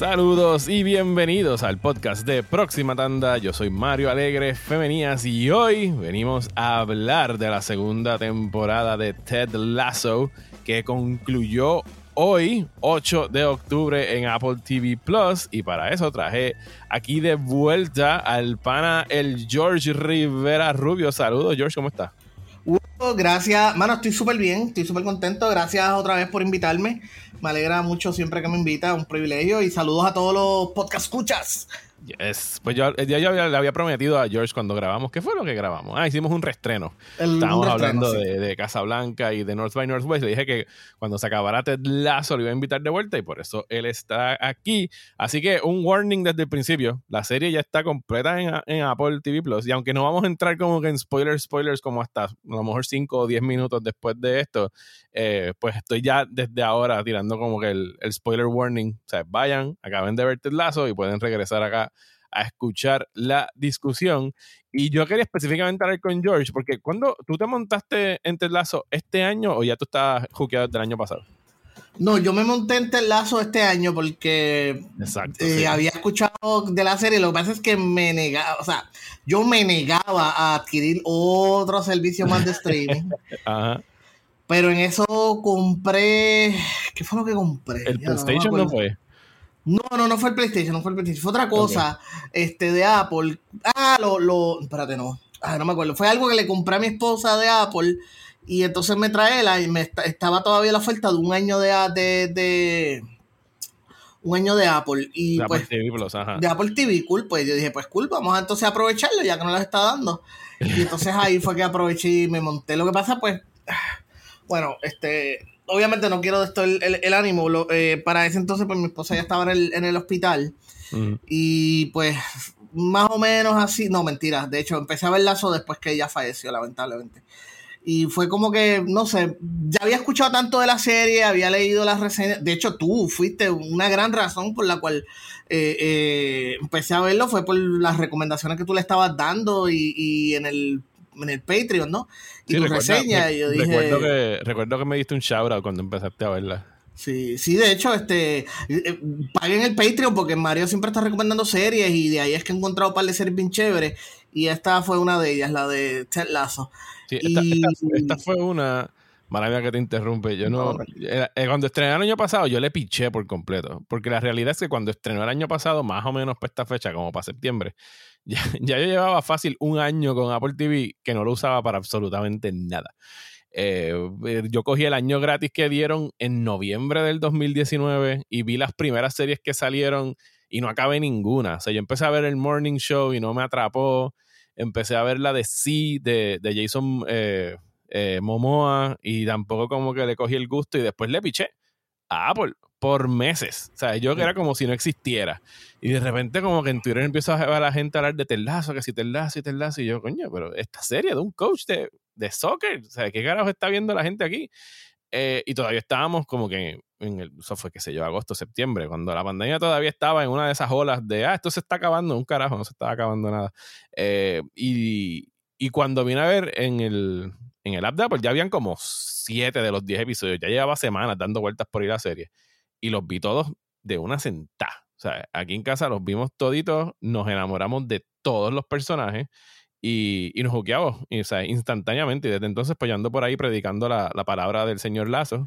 Saludos y bienvenidos al podcast de Próxima Tanda. Yo soy Mario Alegre Femenías y hoy venimos a hablar de la segunda temporada de Ted Lasso que concluyó hoy, 8 de octubre, en Apple TV Plus. Y para eso traje aquí de vuelta al pana, el George Rivera Rubio. Saludos, George, ¿cómo estás? gracias, mano, estoy súper bien, estoy súper contento. Gracias otra vez por invitarme. Me alegra mucho siempre que me invita, un privilegio. Y saludos a todos los podcast escuchas. Pues yo, ya yo le había prometido a George cuando grabamos, ¿qué fue lo que grabamos? Ah, hicimos un restreno. Estábamos hablando de, de, Casablanca y de North by Northwest. Le dije que cuando se acabara Ted Lasso lo iba a invitar de vuelta y por eso él está aquí. Así que un warning desde el principio. La serie ya está completa en, en Apple TV Plus y aunque no vamos a entrar como que en spoilers, spoilers como hasta a lo mejor 5 o 10 minutos después de esto, eh, pues estoy ya desde ahora tirando como que el, el spoiler warning. O sea, vayan, acaben de ver Ted Lasso y pueden regresar acá a escuchar la discusión. Y yo quería específicamente hablar con George, porque cuando tú te montaste en Lazo este año o ya tú estabas juqueado desde el año pasado? No, yo me monté en Lazo este año porque eh, había escuchado de la serie. Lo que pasa es que me negaba, o sea, yo me negaba a adquirir otro servicio más de streaming. Pero en eso compré. ¿Qué fue lo que compré? El PlayStation no fue. No, no, no fue el PlayStation, no fue el PlayStation, fue otra cosa este, de Apple. Ah, lo, lo, espérate, no. Ah, no me acuerdo. Fue algo que le compré a mi esposa de Apple y entonces me trae la y me estaba todavía la oferta de un año de, de, de un año de Apple y de pues Apple TV Plus, ajá. de Apple TV cool pues yo dije pues cool vamos a entonces aprovecharlo ya que no las está dando y entonces ahí fue que aproveché y me monté lo que pasa pues bueno este obviamente no quiero de esto el, ánimo. Eh, para ese entonces, pues mi esposa ya estaba en el, hospital. Y pues, más o menos así. No, mentira. De hecho, empecé a ver Lazo después que ella falleció, lamentablemente. Y fue como que, no sé, ya había escuchado tanto de la serie, había leído las reseñas. De hecho, tú fuiste una gran razón por la cual eh, eh, empecé a verlo, fue por las recomendaciones que tú le estabas dando y, y en el en el Patreon, ¿no? Y tu reseña, y yo dije... Recuerdo que, recuerdo que me diste un shout cuando empezaste a verla. Sí, sí, de hecho, este, eh, paguen el Patreon porque Mario siempre está recomendando series y de ahí es que he encontrado un par de series bien chéveres y esta fue una de ellas, la de Ted Lasso. Sí, esta, fue una, maravilla que te interrumpe, yo no, eh, cuando estrenó el año pasado yo le piché por completo, porque la realidad es que cuando estrenó el año pasado, más o menos para esta fecha, como para septiembre, ya, yo llevaba fácil un año con Apple TV que no lo usaba para absolutamente nada. Eh, eh, yo cogí el año gratis que dieron en noviembre del 2019 y vi las primeras series que salieron y no acabé ninguna. O sea, yo empecé a ver el Morning Show y no me atrapó. Empecé a ver la de Sí de, de Jason eh, Momoa y tampoco como que le cogí el gusto y después le piché a Apple por meses. O sea, yo que era como si no existiera. Y de repente como que en Twitter empiezo a la gente a hablar de Telazo, que si Telazo y Telazo. Y yo, coño, pero esta serie de un coach de, de soccer, o sea, ¿qué carajo está viendo la gente aquí? Eh, y todavía estábamos como que en el, eso fue, qué sé yo, agosto, septiembre, cuando la pandemia todavía estaba en una de esas olas de, ah, esto se está acabando, un carajo, no se estaba acabando nada. Eh, y, y cuando vine a ver en el, en el app de Apple, ya habían como siete de los diez episodios, ya llevaba semanas dando vueltas por ir a la serie y los vi todos de una sentada. O sea, aquí en casa los vimos toditos, nos enamoramos de todos los personajes y, y nos juqueamos o sea, instantáneamente. Y desde entonces, pues yo ando por ahí predicando la, la palabra del señor Lazo.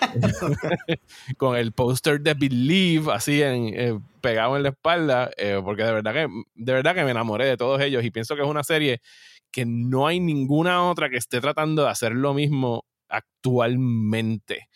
con el póster de Believe así en, eh, pegado en la espalda, eh, porque de verdad, que, de verdad que me enamoré de todos ellos y pienso que es una serie que no hay ninguna otra que esté tratando de hacer lo mismo actualmente.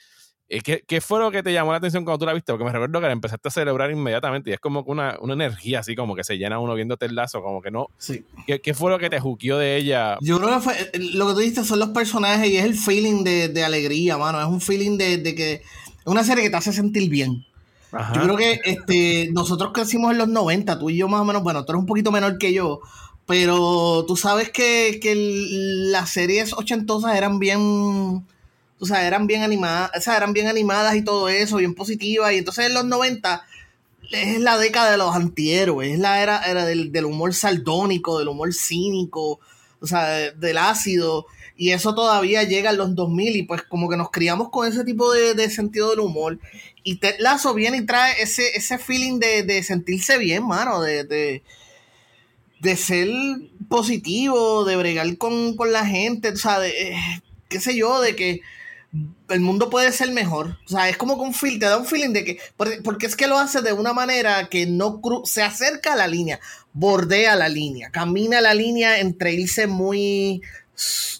Eh, ¿Qué, ¿Qué, fue lo que te llamó la atención cuando tú la viste? Porque me recuerdo que la empezaste a celebrar inmediatamente y es como una, una energía así, como que se llena uno viéndote el lazo, como que no. Sí. ¿Qué, ¿Qué, fue lo que te juqueó de ella? Yo creo que fue, eh, lo que tú dijiste son los personajes y es el feeling de, de alegría, mano. Es un feeling de, de, que. Es una serie que te hace sentir bien. Ajá. Yo creo que este, nosotros crecimos en los 90, tú y yo más o menos, bueno, tú eres un poquito menor que yo, pero tú sabes que, que las series ochentosas eran bien o sea, eran bien animadas, o sea, eran bien animadas y todo eso, bien positivas. Y entonces en los 90 es la década de los antihéroes, es la era, era del, humor saldónico, del humor cínico, o sea, del ácido, y eso todavía llega a los 2000 y pues como que nos criamos con ese tipo de, sentido del humor. Y Ted Lazo viene y trae ese, ese feeling de, sentirse bien, mano, de, de, ser positivo, de bregar con, la gente, o sea, de, eh, qué sé yo, de que el mundo puede ser mejor. O sea, es como que un feeling, te da un feeling de que, porque es que lo hace de una manera que no se acerca a la línea, bordea la línea, camina la línea entre irse muy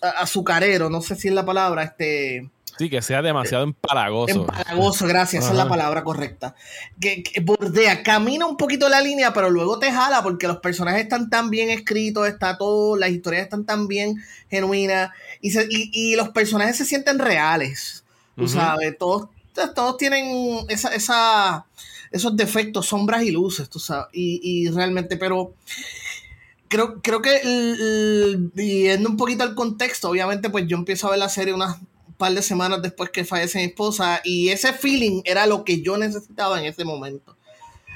azucarero, no sé si es la palabra, este... Sí, que sea demasiado empalagoso. Empalagoso, gracias, esa es la palabra correcta. Que, bordea, camina un poquito la línea, pero luego te jala porque los personajes están tan bien escritos, está todo, las historias están tan bien genuinas y, y, los personajes se sienten reales. Tú sabes, todos, todos tienen esa, esa, esos defectos, sombras y luces, tú sabes, y, y realmente, pero creo, creo que viendo un poquito el contexto, obviamente, pues yo empiezo a ver la serie unas par de semanas después que fallece mi esposa y ese feeling era lo que yo necesitaba en ese momento.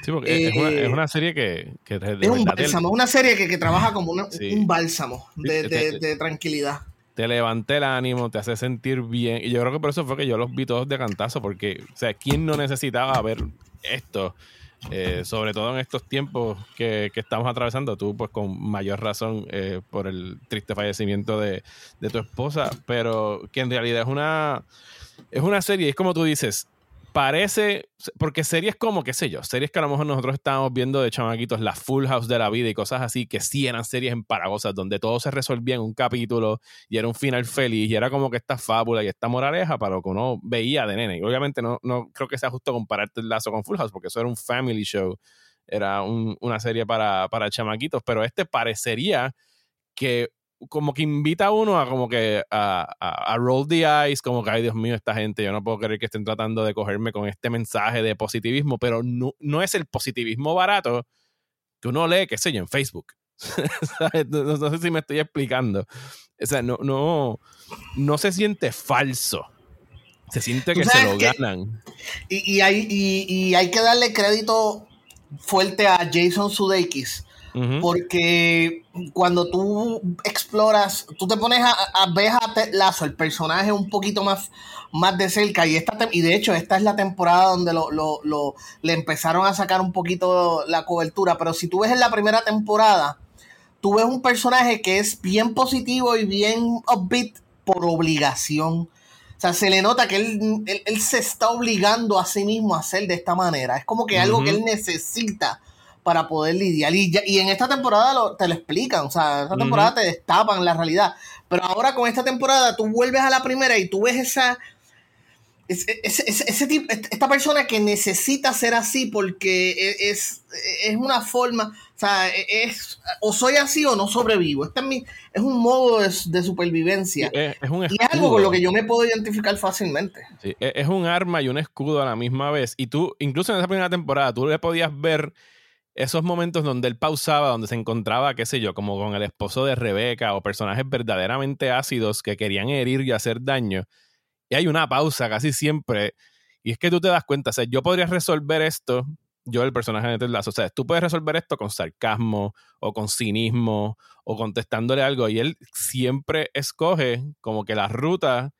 Sí, porque es, una, eh, serie que, es un bálsamo, una serie que, trabaja como un bálsamo de, tranquilidad. Te levanta el ánimo, te hace sentir bien. Y yo creo que por eso fue que yo los vi todos de cantazo, porque, o sea, ¿quién no necesitaba ver esto? Eh, sobre todo en estos tiempos que, estamos atravesando, tú pues con mayor razón eh, por el triste fallecimiento de, tu esposa, pero que en realidad es una, es una serie, es como tú dices, parece, porque series como, qué sé yo, series que a lo mejor nosotros estábamos viendo de chamaquitos, la Full House de la vida y cosas así, que sí eran series emparagosas, donde todo se resolvía en un capítulo y era un final feliz y era como que esta fábula y esta moraleja para lo que uno veía de nene. Y obviamente no, no creo que sea justo compararte el lazo con Full House, porque eso era un family show, era una serie para, para chamaquitos, pero este parecería que como que invita a uno a como que a, roll the eyes, como que, ay Dios mío, esta gente, yo no puedo creer que estén tratando de cogerme con este mensaje de positivismo, pero no, no es el positivismo barato que uno lee, qué sé yo, en Facebook. no, sé si me estoy explicando. O sea, no, no, no se siente falso. Se siente que se lo ganan. Y, hay, y, hay que darle crédito fuerte a Jason Sudeikis porque cuando tú exploras, tú te pones a, ver a Ted Lazo, el personaje un poquito más, más de cerca, y, esta y de hecho esta es la temporada donde lo, lo, le empezaron a sacar un poquito la cobertura, pero si tú ves en la primera temporada, tú ves un personaje que es bien positivo y bien upbeat por obligación. O sea, se le nota que él, él, se está obligando a sí mismo a hacer de esta manera. Es como que algo que él necesita para poder lidiar. Y, y en esta temporada te lo explican, o sea, en esta temporada te destapan la realidad. Pero ahora con esta temporada tú vuelves a la primera y tú ves esa... Ese, ese, tipo, esta persona que necesita ser así porque e, es, es una forma, o sea, e, es o soy así o no sobrevivo. Este es, mi, es un modo de, supervivencia. Es, y es algo con lo que yo me puedo identificar fácilmente. Sí, es un arma y un escudo a la misma vez. Y tú, incluso en esa primera temporada, tú le podías ver esos momentos donde él pausaba, donde se encontraba, qué sé yo, como con el esposo de Rebeca o personajes verdaderamente ácidos que querían herir y hacer daño. Y hay una pausa casi siempre. Y es que tú te das cuenta, o sea, yo podría resolver esto, yo el personaje de Ted Lasso, o sea, tú puedes resolver esto con sarcasmo o con cinismo o contestándole algo. Y él siempre escoge como que la ruta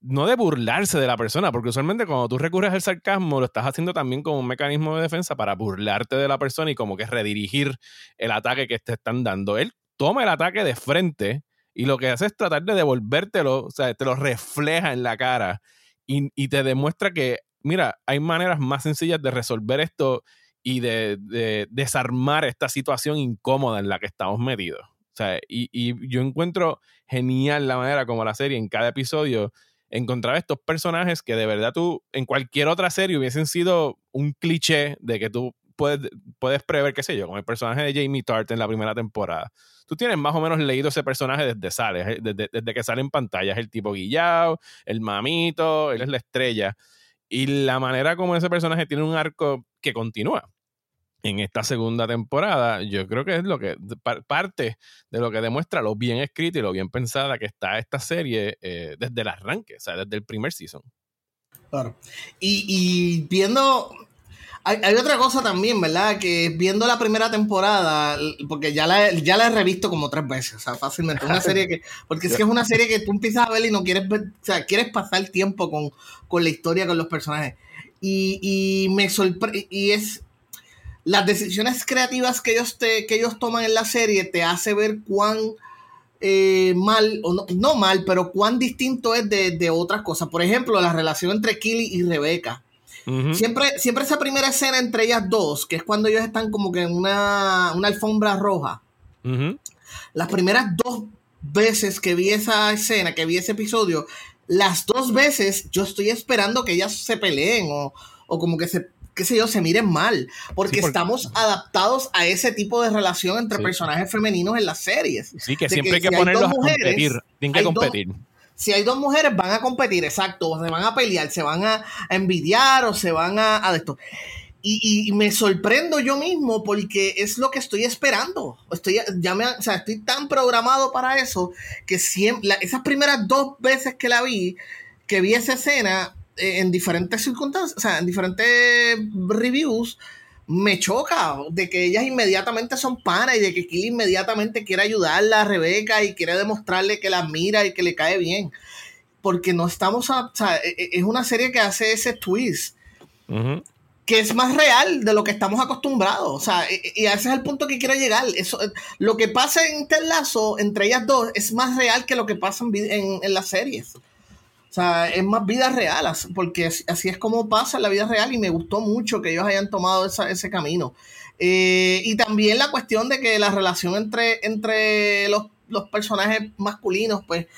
no de burlarse de la persona, porque usualmente cuando tú recurres al sarcasmo lo estás haciendo también como un mecanismo de defensa para burlarte de la persona y como que redirigir el ataque que te están dando. Él toma el ataque de frente y lo que hace es tratar de devolvértelo, o sea, te lo refleja en la cara y, te demuestra que, mira, hay maneras más sencillas de resolver esto y de, desarmar esta situación incómoda en la que estamos metidos. O sea, y, y yo encuentro genial la manera como la serie en cada episodio encontrar estos personajes que de verdad tú en cualquier otra serie hubiesen sido un cliché de que tú puedes, puedes prever, qué sé yo, como el personaje de Jamie Tart en la primera temporada. Tú tienes más o menos leído ese personaje desde sale, desde, desde que sale en pantalla. Es el tipo guillado, el mamito, él es la estrella. Y la manera como ese personaje tiene un arco que continúa en esta segunda temporada, yo creo que es lo que parte de lo que demuestra lo bien escrita y lo bien pensada que está esta serie eh, desde el arranque, o sea, desde el primer season. Claro. Y, viendo, Hay, otra cosa también, ¿verdad? Que viendo la primera temporada, porque ya la, ya la he revisto como tres veces, o sea, fácilmente. Una serie que, porque es que es una serie que tú empiezas a ver y no quieres ver, o sea, quieres pasar tiempo con, con la historia, con los personajes. Y, y me sorprende, y es, las decisiones creativas que ellos, te, que ellos toman en la serie te hace ver cuán eh, mal, o no, no, mal, pero cuán distinto es de, de otras cosas. Por ejemplo, la relación entre Killy y Rebeca siempre, siempre esa primera escena entre ellas dos, que es cuando ellos están como que en una, alfombra roja. Las primeras dos veces que vi esa escena, que vi ese episodio, las dos veces yo estoy esperando que ellas se peleen o, como que se, qué sé yo, se miren mal, porque, estamos adaptados a ese tipo de relación entre personajes femeninos en las series. Sí, que siempre hay que ponerlos a competir, tienen que competir si hay dos mujeres, van a competir, exacto, o se van a pelear, se van a, envidiar o se van a, a esto. Y, me sorprendo yo mismo porque es lo que estoy esperando. Estoy, ya me, o sea, estoy tan programado para eso que siempre, esas primeras dos veces que la vi, que vi esa escena en diferentes circunstancias, o sea, en diferentes reviews, me choca de que ellas inmediatamente son panas y de que Kill inmediatamente quiere ayudarla a Rebeca y quiere demostrarle que la mira y que le cae bien. Porque no estamos a, o sea, e, e, es una serie que hace ese twist. Que es más real de lo que estamos acostumbrados. O sea, e, y ese es el punto que quiero llegar. Eso, lo que pasa en este lazo entre ellas dos es más real que lo que pasa en, en las series. O sea, es más vida real, porque así es como pasa en la vida real y me gustó mucho que ellos hayan tomado ese camino. Eh, y también la cuestión de que la relación entre, entre los, personajes masculinos, pues,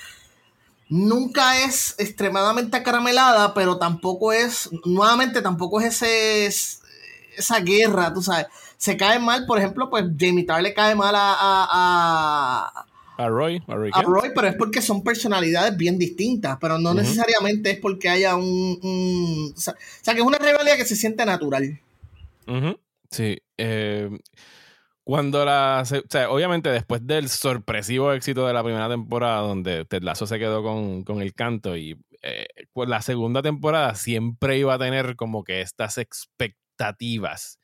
nunca es extremadamente acaramelada, pero tampoco es, nuevamente, tampoco es ese, esa guerra, tú sabes. Se cae mal, por ejemplo, pues Jamie Tyler le cae mal a Roy, a Roy, a Roy, pero es porque son personalidades bien distintas, pero no necesariamente es porque haya un... o, sea, que es una rivalidad que se siente natural. Sí. Eh, cuando la... O sea, obviamente después del sorpresivo éxito de la primera temporada, donde Ted Lasso se quedó con, el canto, y eh, pues la segunda temporada siempre iba a tener como que estas expectativas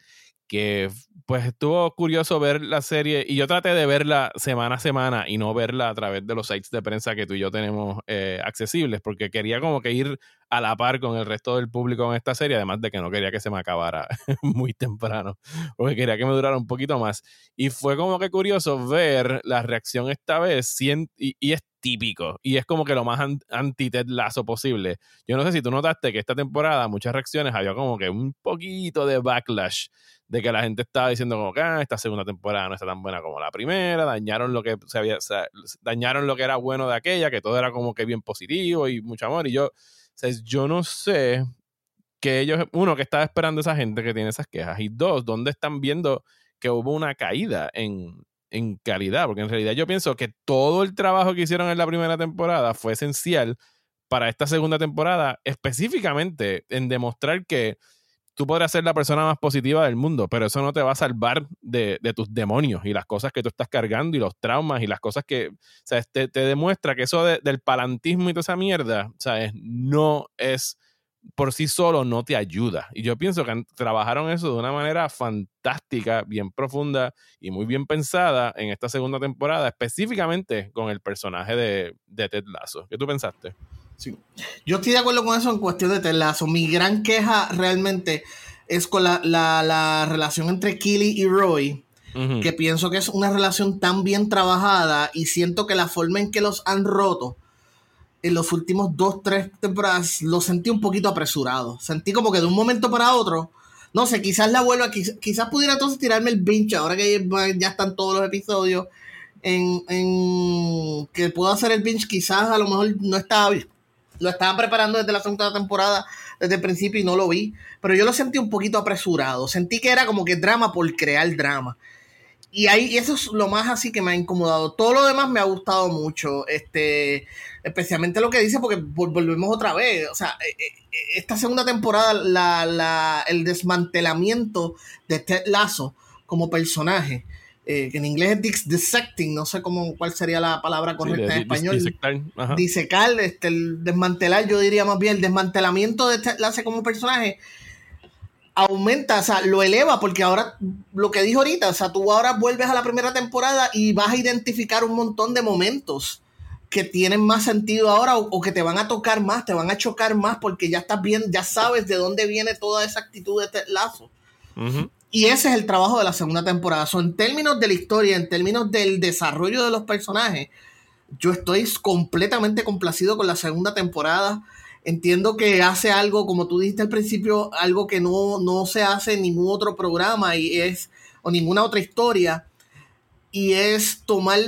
que pues estuvo curioso ver la serie y yo traté de verla semana a semana y no verla a través de los sites de prensa que tú y yo tenemos eh, accesibles porque quería como que ir a la par con el resto del público en esta serie, además de que no quería que se me acabara muy temprano, porque quería que me durara un poquito más. Y fue como que curioso ver la reacción esta vez y, y típico y es como que lo más anti-Ted posible. Yo no sé si tú notaste que esta temporada muchas reacciones había como que un poquito de backlash de que la gente estaba diciendo como que ah, esta segunda temporada no está tan buena como la primera, dañaron lo que se había, dañaron lo que era bueno de aquella, que todo era como que bien positivo y mucho amor. Y yo, yo no sé que ellos, uno, que estaba esperando esa gente que tiene esas quejas, y dos, ¿dónde están viendo que hubo una caída en, en calidad? Porque en realidad yo pienso que todo el trabajo que hicieron en la primera temporada fue esencial para esta segunda temporada, específicamente en demostrar que tú podrás ser la persona más positiva del mundo, pero eso no te va a salvar de, tus demonios y las cosas que tú estás cargando y los traumas y las cosas que, o sea, te, demuestra que eso del palantismo y toda esa mierda, ¿sabes? No es por sí solo no te ayuda. Y yo pienso que trabajaron eso de una manera fantástica, bien profunda y muy bien pensada en esta segunda temporada, específicamente con el personaje de, de Ted Lasso. ¿Qué tú pensaste? Yo estoy de acuerdo con eso en cuestión de Telazo. Mi gran queja realmente es con la, relación entre Killy y Roy, que pienso que es una relación tan bien trabajada y siento que la forma en que los han roto en los últimos dos, tres temporadas lo sentí un poquito apresurado. Sentí como que de un momento para otro, no sé, quizás la vuelva, quizás, quizás pudiera entonces tirarme el binge ahora que ya están todos los episodios. En, en que puedo hacer el binge, quizás a lo mejor no estaba bien lo estaban preparando desde la segunda temporada, desde el principio y no lo vi. Pero yo lo sentí un poquito apresurado. Sentí que era como que drama por crear drama. Y ahí eso es lo más así que me ha incomodado. Todo lo demás me ha gustado mucho. Este, especialmente lo que dice, porque volvemos otra vez. O sea, eh, eh, esta segunda temporada, la, el desmantelamiento de Ted Lasso como personaje eh, que en inglés es dissecting, no sé cómo, cuál sería la palabra correcta en español. Dissecar, disecar, este, el desmantelar, yo diría más bien el desmantelamiento de este, hace como personaje. Aumenta, o sea, lo eleva porque ahora, lo que dijo ahorita, o sea, tú ahora vuelves a la primera temporada y vas a identificar un montón de momentos que tienen más sentido ahora o, que te van a tocar más, te van a chocar más porque ya estás bien, ya sabes de dónde viene toda esa actitud de este Lazo. Y ese es el trabajo de la segunda temporada. So, en términos de la historia, en términos del desarrollo de los personajes, yo estoy completamente complacido con la segunda temporada. Entiendo que hace algo, como tú dijiste al principio, algo que no, no se hace en ningún otro programa y es, o ninguna otra historia, y es tomar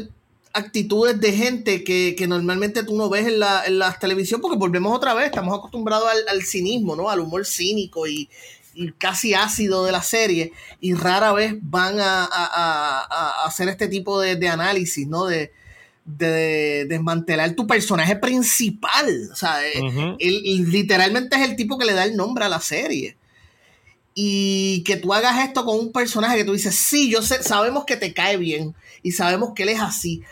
actitudes de gente que, normalmente tú no ves en la, en la, televisión, porque volvemos otra vez, estamos acostumbrados al, cinismo, ¿no? Al humor cínico y, casi ácido de la serie, y rara vez van a, hacer este tipo de, análisis, ¿no? De, de, desmantelar tu personaje principal. O sea, eh, literalmente es el tipo que le da el nombre a la serie. Y que tú hagas esto con un personaje que tú dices, sí, yo sé, sabemos que te cae bien y sabemos que él es así,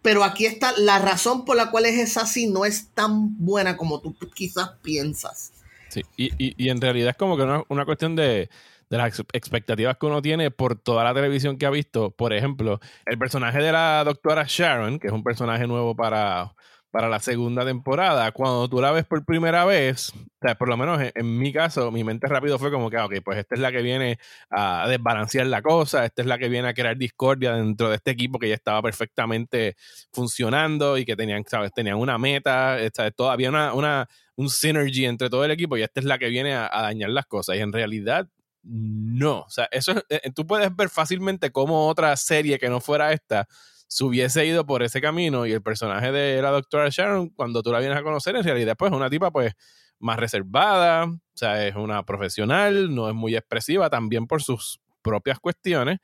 pero aquí está la razón por la cual es así, no es tan buena como tú quizás piensas. Sí, y, y, en realidad es como que una, una cuestión de, de las expectativas que uno tiene por toda la televisión que ha visto. Por ejemplo, el personaje de la doctora Sharon, que es un personaje nuevo para, para la segunda temporada, cuando tú la ves por primera vez, o sea, por lo menos en, mi caso, mi mente rápido fue como que, ok, pues esta es la que viene a desbalancear la cosa, esta es la que viene a crear discordia dentro de este equipo que ya estaba perfectamente funcionando y que tenían, ¿sabes? Tenían una meta, todavía una, una, un synergy entre todo el equipo y esta es la que viene a, a dañar las cosas. Y en realidad, no. O sea, eso eh, tú puedes ver fácilmente cómo otra serie que no fuera esta se hubiese ido por ese camino y el personaje de la doctora Sharon, cuando tú la vienes a conocer, en realidad pues es una tipa pues más reservada, o sea, es una profesional, no es muy expresiva también por sus propias cuestiones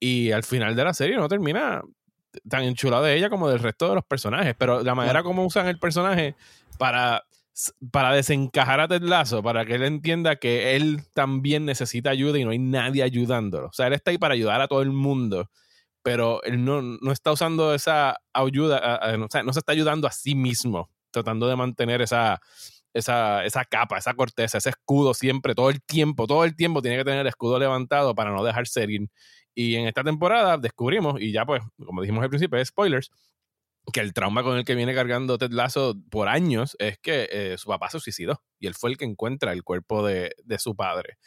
y al final de la serie no termina tan enchulado de ella como del resto de los personajes, pero la manera como usan el personaje para para desencajar a Ted Lasso, para que él entienda que él también necesita ayuda y no hay nadie ayudándolo. O sea, él está ahí para ayudar a todo el mundo pero él no, no está usando esa ayuda, o sea, no se está ayudando a sí mismo, tratando de mantener esa, esa, esa capa, esa corteza, ese escudo siempre, todo el tiempo, todo el tiempo tiene que tener el escudo levantado para no dejar ir. Y en esta temporada descubrimos, y ya pues, como dijimos al principio, spoilers, que el trauma con el que viene cargando Ted Lasso por años es que eh, su papá se suicidó y él fue el que encuentra el cuerpo de, de su padre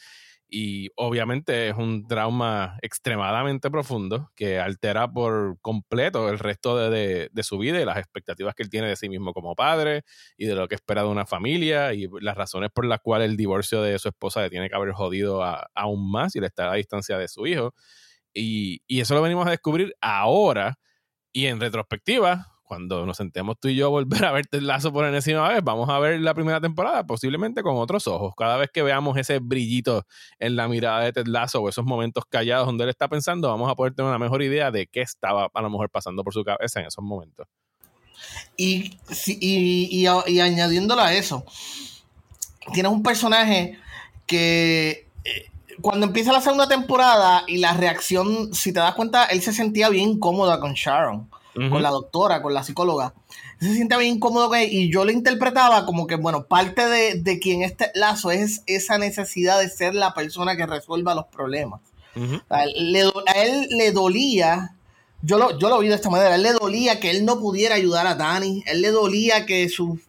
y obviamente es un trauma extremadamente profundo que altera por completo el resto de, su vida y las expectativas que él tiene de sí mismo como padre y de lo que espera de una familia y las razones por las cuales el divorcio de su esposa le tiene que haber jodido aún más y le está a distancia de su hijo. Y, y eso lo venimos a descubrir ahora y en retrospectiva, cuando nos sentemos tú y yo a volver a ver Ted Lazo por enésima vez, vamos a ver la primera temporada posiblemente con otros ojos. Cada vez que veamos ese brillito en la mirada de Ted Lasso o esos momentos callados donde él está pensando, vamos a poder tener una mejor idea de qué estaba a lo mejor pasando por su cabeza en esos momentos. Y, y, y, añadiéndolo a eso, tienes un personaje que eh, cuando empieza la segunda temporada y la reacción, si te das cuenta, él se sentía bien cómoda con Sharon con la doctora, con la psicóloga. Se siente bien incómodo y yo lo interpretaba como que, bueno, parte de, quien este lazo es esa necesidad de ser la persona que resuelva los problemas. a, él, le dolía, yo lo, yo lo vi de esta manera, a él le dolía que él no pudiera ayudar a Dani, él le dolía que sus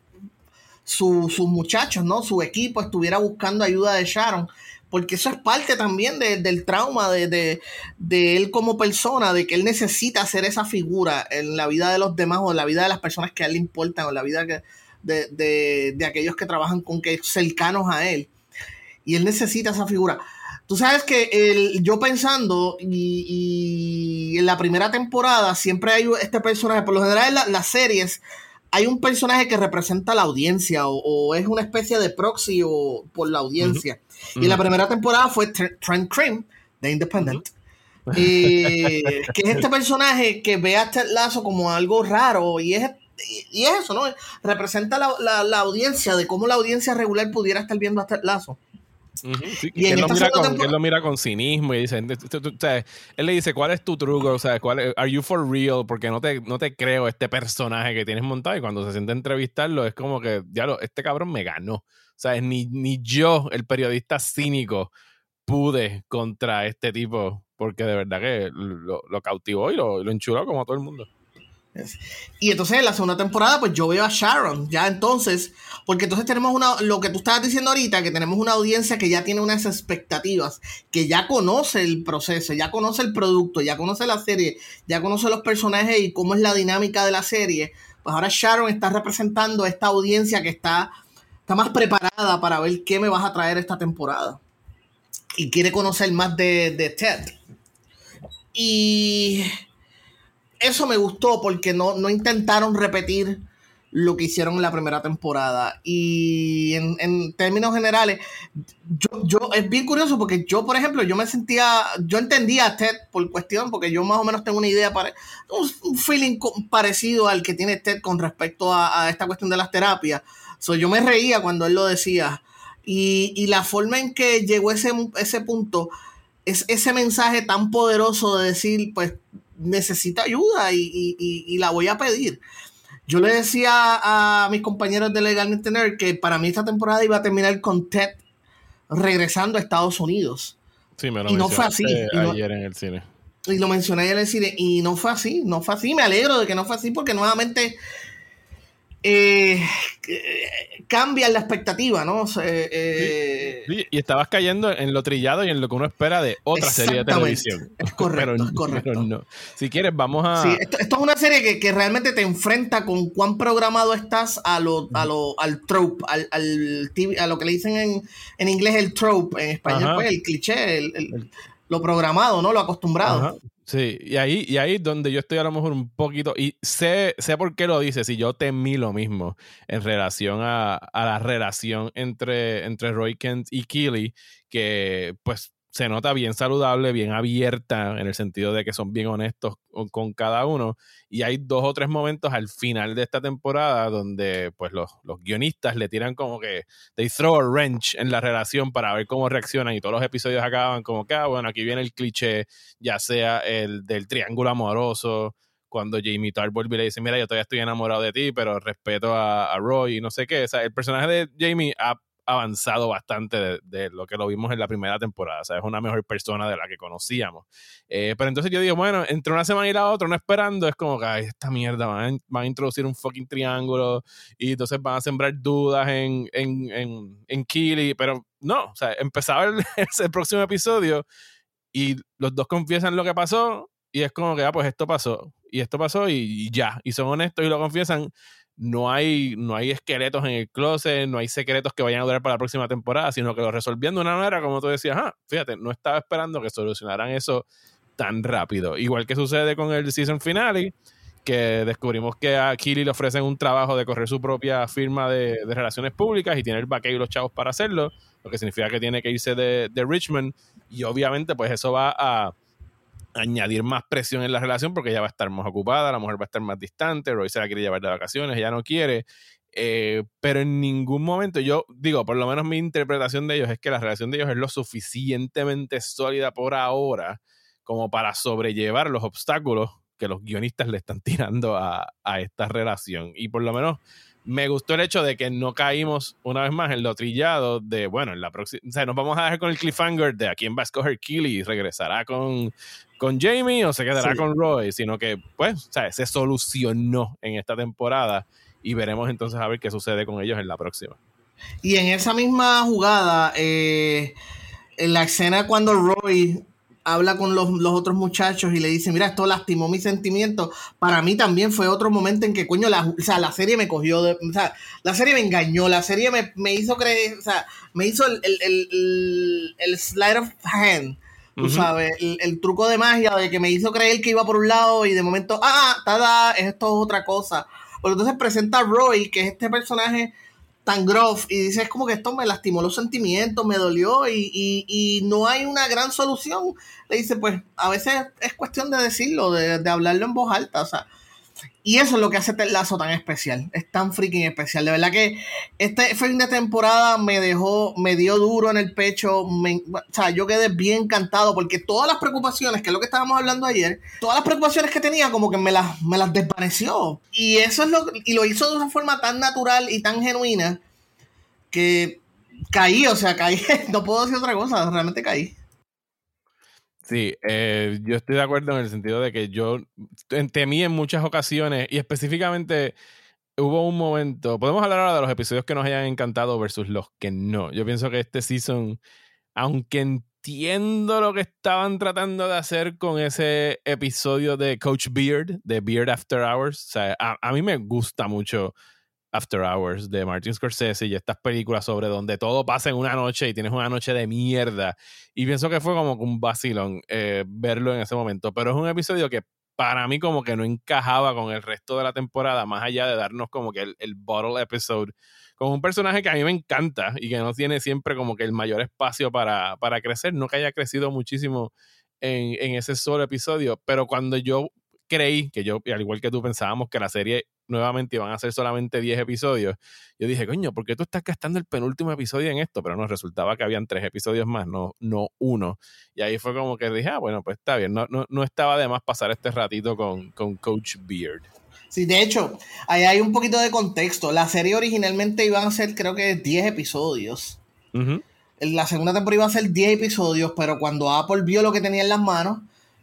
muchachos, ¿no? Su equipo estuviera buscando ayuda de Sharon porque eso es parte también del trauma de, él como persona, de que él necesita ser esa figura en la vida de los demás o en la vida de las personas que a él le importan o en la vida de, aquellos que trabajan con que cercanos a él. Y él necesita esa figura. Tú sabes que el, yo pensando, y, en la primera temporada siempre hay este personaje, por lo general en las series hay un personaje que representa a la audiencia o, es una especie de proxy o, por la audiencia. Y la primera temporada fue Trent Cream de Independent. que es este personaje que ve a Ted Lazo como algo raro y es, y, es eso, ¿no? Representa la, la, audiencia, de cómo la audiencia regular pudiera estar viendo a Ted Lazo. y él, lo mira con, él lo mira con cinismo y dice, él le dice, ¿cuál es tu truco? O sea, ¿cuál ¿are you for real? Porque no te, no te creo este personaje que tienes montado y cuando se siente a entrevistarlo es como que, ya lo, este cabrón me ganó. Sea, ni, ni yo, el periodista cínico, pude contra este tipo, porque de verdad que lo, cautivó y lo, lo enchuló como todo el mundo. Y entonces en la segunda temporada, pues yo veo a Sharon, ya entonces, porque entonces tenemos una, lo que tú estabas diciendo ahorita, que tenemos una audiencia que ya tiene unas expectativas, que ya conoce el proceso, ya conoce el producto, ya conoce la serie, ya conoce los personajes y cómo es la dinámica de la serie. Pues ahora Sharon está representando a esta audiencia que está, está más preparada para ver qué me vas a traer esta temporada. Y quiere conocer más de, de Ted. Y eso me gustó porque no, no intentaron repetir lo que hicieron en la primera temporada. Y en, términos generales, yo, yo, es bien curioso porque yo, por ejemplo, yo me sentía, yo entendía a Ted por cuestión, porque yo más o menos tengo una idea, un, feeling parecido al que tiene Ted con respecto a, esta cuestión de las terapias. So, yo me reía cuando él lo decía. Y, y la forma en que llegó ese, ese punto, es ese mensaje tan poderoso de decir, pues necesita ayuda y, la voy a pedir. Yo le decía a mis compañeros de Legalmente Nerd que para mí esta temporada iba a terminar con Ted regresando a Estados Unidos. Sí, me lo y no fue así. Ayer en el cine. Y lo mencioné ayer en el cine y no fue así, no fue así. Me alegro de que no fue así porque nuevamente eh, cambia la expectativa, ¿no? Eh, y estabas cayendo en lo trillado y en lo que uno espera de otra serie de televisión. Es correcto, es correcto. Si quieres, vamos a. Sí, esto, es una serie que, realmente te enfrenta con cuán programado estás a lo, a lo, al trope, al, a lo que le dicen en, en inglés el trope, en español, pues el cliché, el, lo programado, ¿no? Lo acostumbrado. Sí, y ahí, y ahí donde yo estoy a lo mejor un poquito, y sé, sé por qué lo dices, y yo temí lo mismo en relación a, a la relación entre, entre Roy Kent y Keely, que pues se nota bien saludable, bien abierta, en el sentido de que son bien honestos con, cada uno. Y hay dos o tres momentos al final de esta temporada donde pues los, guionistas le tiran como que they throw a wrench en la relación para ver cómo reaccionan y todos los episodios acaban como que, ah, bueno, aquí viene el cliché, ya sea el del triángulo amoroso, cuando Jamie Tart le dice, mira, yo todavía estoy enamorado de ti, pero respeto a, a Roy y no sé qué. O sea, el personaje de Jamie ha avanzado bastante de, lo que lo vimos en la primera temporada. O sea, es una mejor persona de la que conocíamos. Eh, pero entonces yo digo, bueno, entre una semana y la otra, no esperando, es como que, ay, esta mierda, van a, introducir un fucking triángulo y entonces van a sembrar dudas en, en, en, en Kili. Pero no, o sea, empezaba el, el, próximo episodio y los dos confiesan lo que pasó y es como que, ah, pues esto pasó y esto pasó y, y ya. Y son honestos y lo confiesan no hay, no hay esqueletos en el closet, no hay secretos que vayan a durar para la próxima temporada, sino que lo resolviendo de una manera, como tú decías, ah, fíjate, no estaba esperando que solucionaran eso tan rápido. Igual que sucede con el season finale, que descubrimos que a Kili le ofrecen un trabajo de correr su propia firma de, relaciones públicas y tiene el vaqueo y los chavos para hacerlo, lo que significa que tiene que irse de, de Richmond y obviamente pues eso va a añadir más presión en la relación porque ella va a estar más ocupada, la mujer va a estar más distante, Roy se la quiere llevar de vacaciones, ella no quiere. Eh, pero en ningún momento, yo digo, por lo menos mi interpretación de ellos es que la relación de ellos es lo suficientemente sólida por ahora como para sobrellevar los obstáculos que los guionistas le están tirando a, a esta relación. Y por lo menos me gustó el hecho de que no caímos una vez más en lo trillado de, bueno, en la próxima, o sea, nos vamos a dejar con el cliffhanger de a quién va a escoger Keely y regresará con, con Jamie o se quedará con Roy, sino que, pues, o sea, se solucionó en esta temporada y veremos entonces a ver qué sucede con ellos en la próxima. Y en esa misma jugada, eh, en la escena cuando Roy habla con los, otros muchachos y le dice, mira, esto lastimó mis sentimientos. Para mí también fue otro momento en que, coño, la, o sea, la serie me cogió, de, o sea, la serie me engañó, la serie me, hizo creer, o sea, me hizo el, el, el, slide of hand, tú sabes, el, truco de magia de que me hizo creer que iba por un lado y de momento, ah, tada, esto es otra cosa. Porque entonces presenta a Roy, que es este personaje tan groff y dices como que esto me lastimó los sentimientos, me dolió y, y, no hay una gran solución. Le dice, pues a veces es cuestión de decirlo, de, de hablarlo en voz alta, o sea, y eso es lo que hace el Lazo tan especial. Es tan freaking especial. De verdad que este fin de temporada me dejó, me dio duro en el pecho. o sea, yo quedé bien encantado porque todas las preocupaciones, que es lo que estábamos hablando ayer, todas las preocupaciones que tenía como que me las, me las desvaneció. Y eso es lo y lo hizo de una forma tan natural y tan genuina que caí, o sea, caí. no puedo decir otra cosa, realmente caí. Sí, eh, yo estoy de acuerdo en el sentido de que yo temí en muchas ocasiones y específicamente hubo un momento, podemos hablar ahora de los episodios que nos hayan encantado versus los que no. Yo pienso que este season, aunque entiendo lo que estaban tratando de hacer con ese episodio de Coach Beard, de Beard After Hours, a mí me gusta mucho After Hours de Martin Scorsese y estas películas sobre donde todo pasa en una noche y tienes una noche de mierda. Y pienso que fue como un vacilón eh, verlo en ese momento. Pero es un episodio que para mí como que no encajaba con el resto de la temporada, más allá de darnos como que el, el bottle episode con un personaje que a mí me encanta y que no tiene siempre como que el mayor espacio para, para crecer, no que haya crecido muchísimo en, en ese solo episodio, pero cuando yo creí que yo, al igual que tú pensábamos que la serie nuevamente iban a ser solamente 10 episodios, yo dije, coño, ¿por qué tú estás gastando el penúltimo episodio en esto? Pero no, resultaba que habían tres episodios más, no, no uno. Y ahí fue como que dije, ah, bueno, pues está bien, no, no, no estaba de más pasar este ratito con, con Coach Beard. Sí, de hecho, ahí hay un poquito de contexto. La serie originalmente iban a ser, creo que, 10 episodios. La segunda temporada iba a ser 10 episodios, pero cuando Apple vio lo que tenía en las manos,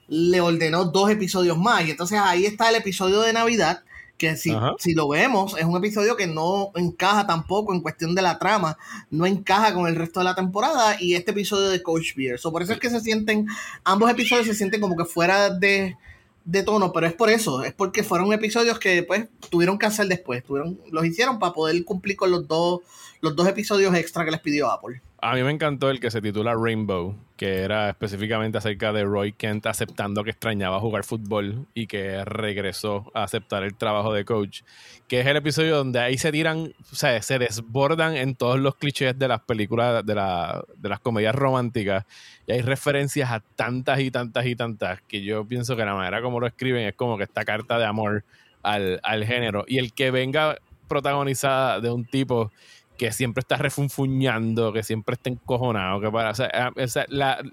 le ordenó dos episodios más. Y entonces ahí está el episodio de Navidad, que si, si lo vemos, es un episodio que no encaja tampoco en cuestión de la trama, no encaja con el resto de la temporada y este episodio de Coach Beer. por eso es que se sienten, ambos episodios se sienten como que fuera de, de tono, pero es por eso, es porque fueron episodios que pues tuvieron que hacer después, tuvieron, los hicieron para poder cumplir con los dos, los dos episodios extra que les pidió Apple. A mí me encantó el que se titula Rainbow, que era específicamente acerca de Roy Kent aceptando que extrañaba jugar fútbol y que regresó a aceptar el trabajo de coach. Que es el episodio donde ahí se tiran, o sea, se desbordan en todos los clichés de las películas, de, la, de las comedias románticas. Y hay referencias a tantas y tantas y tantas que yo pienso que la manera como lo escriben es como que esta carta de amor al, al género. Y el que venga protagonizada de un tipo que siempre está refunfuñando, que siempre está encojonado, que para,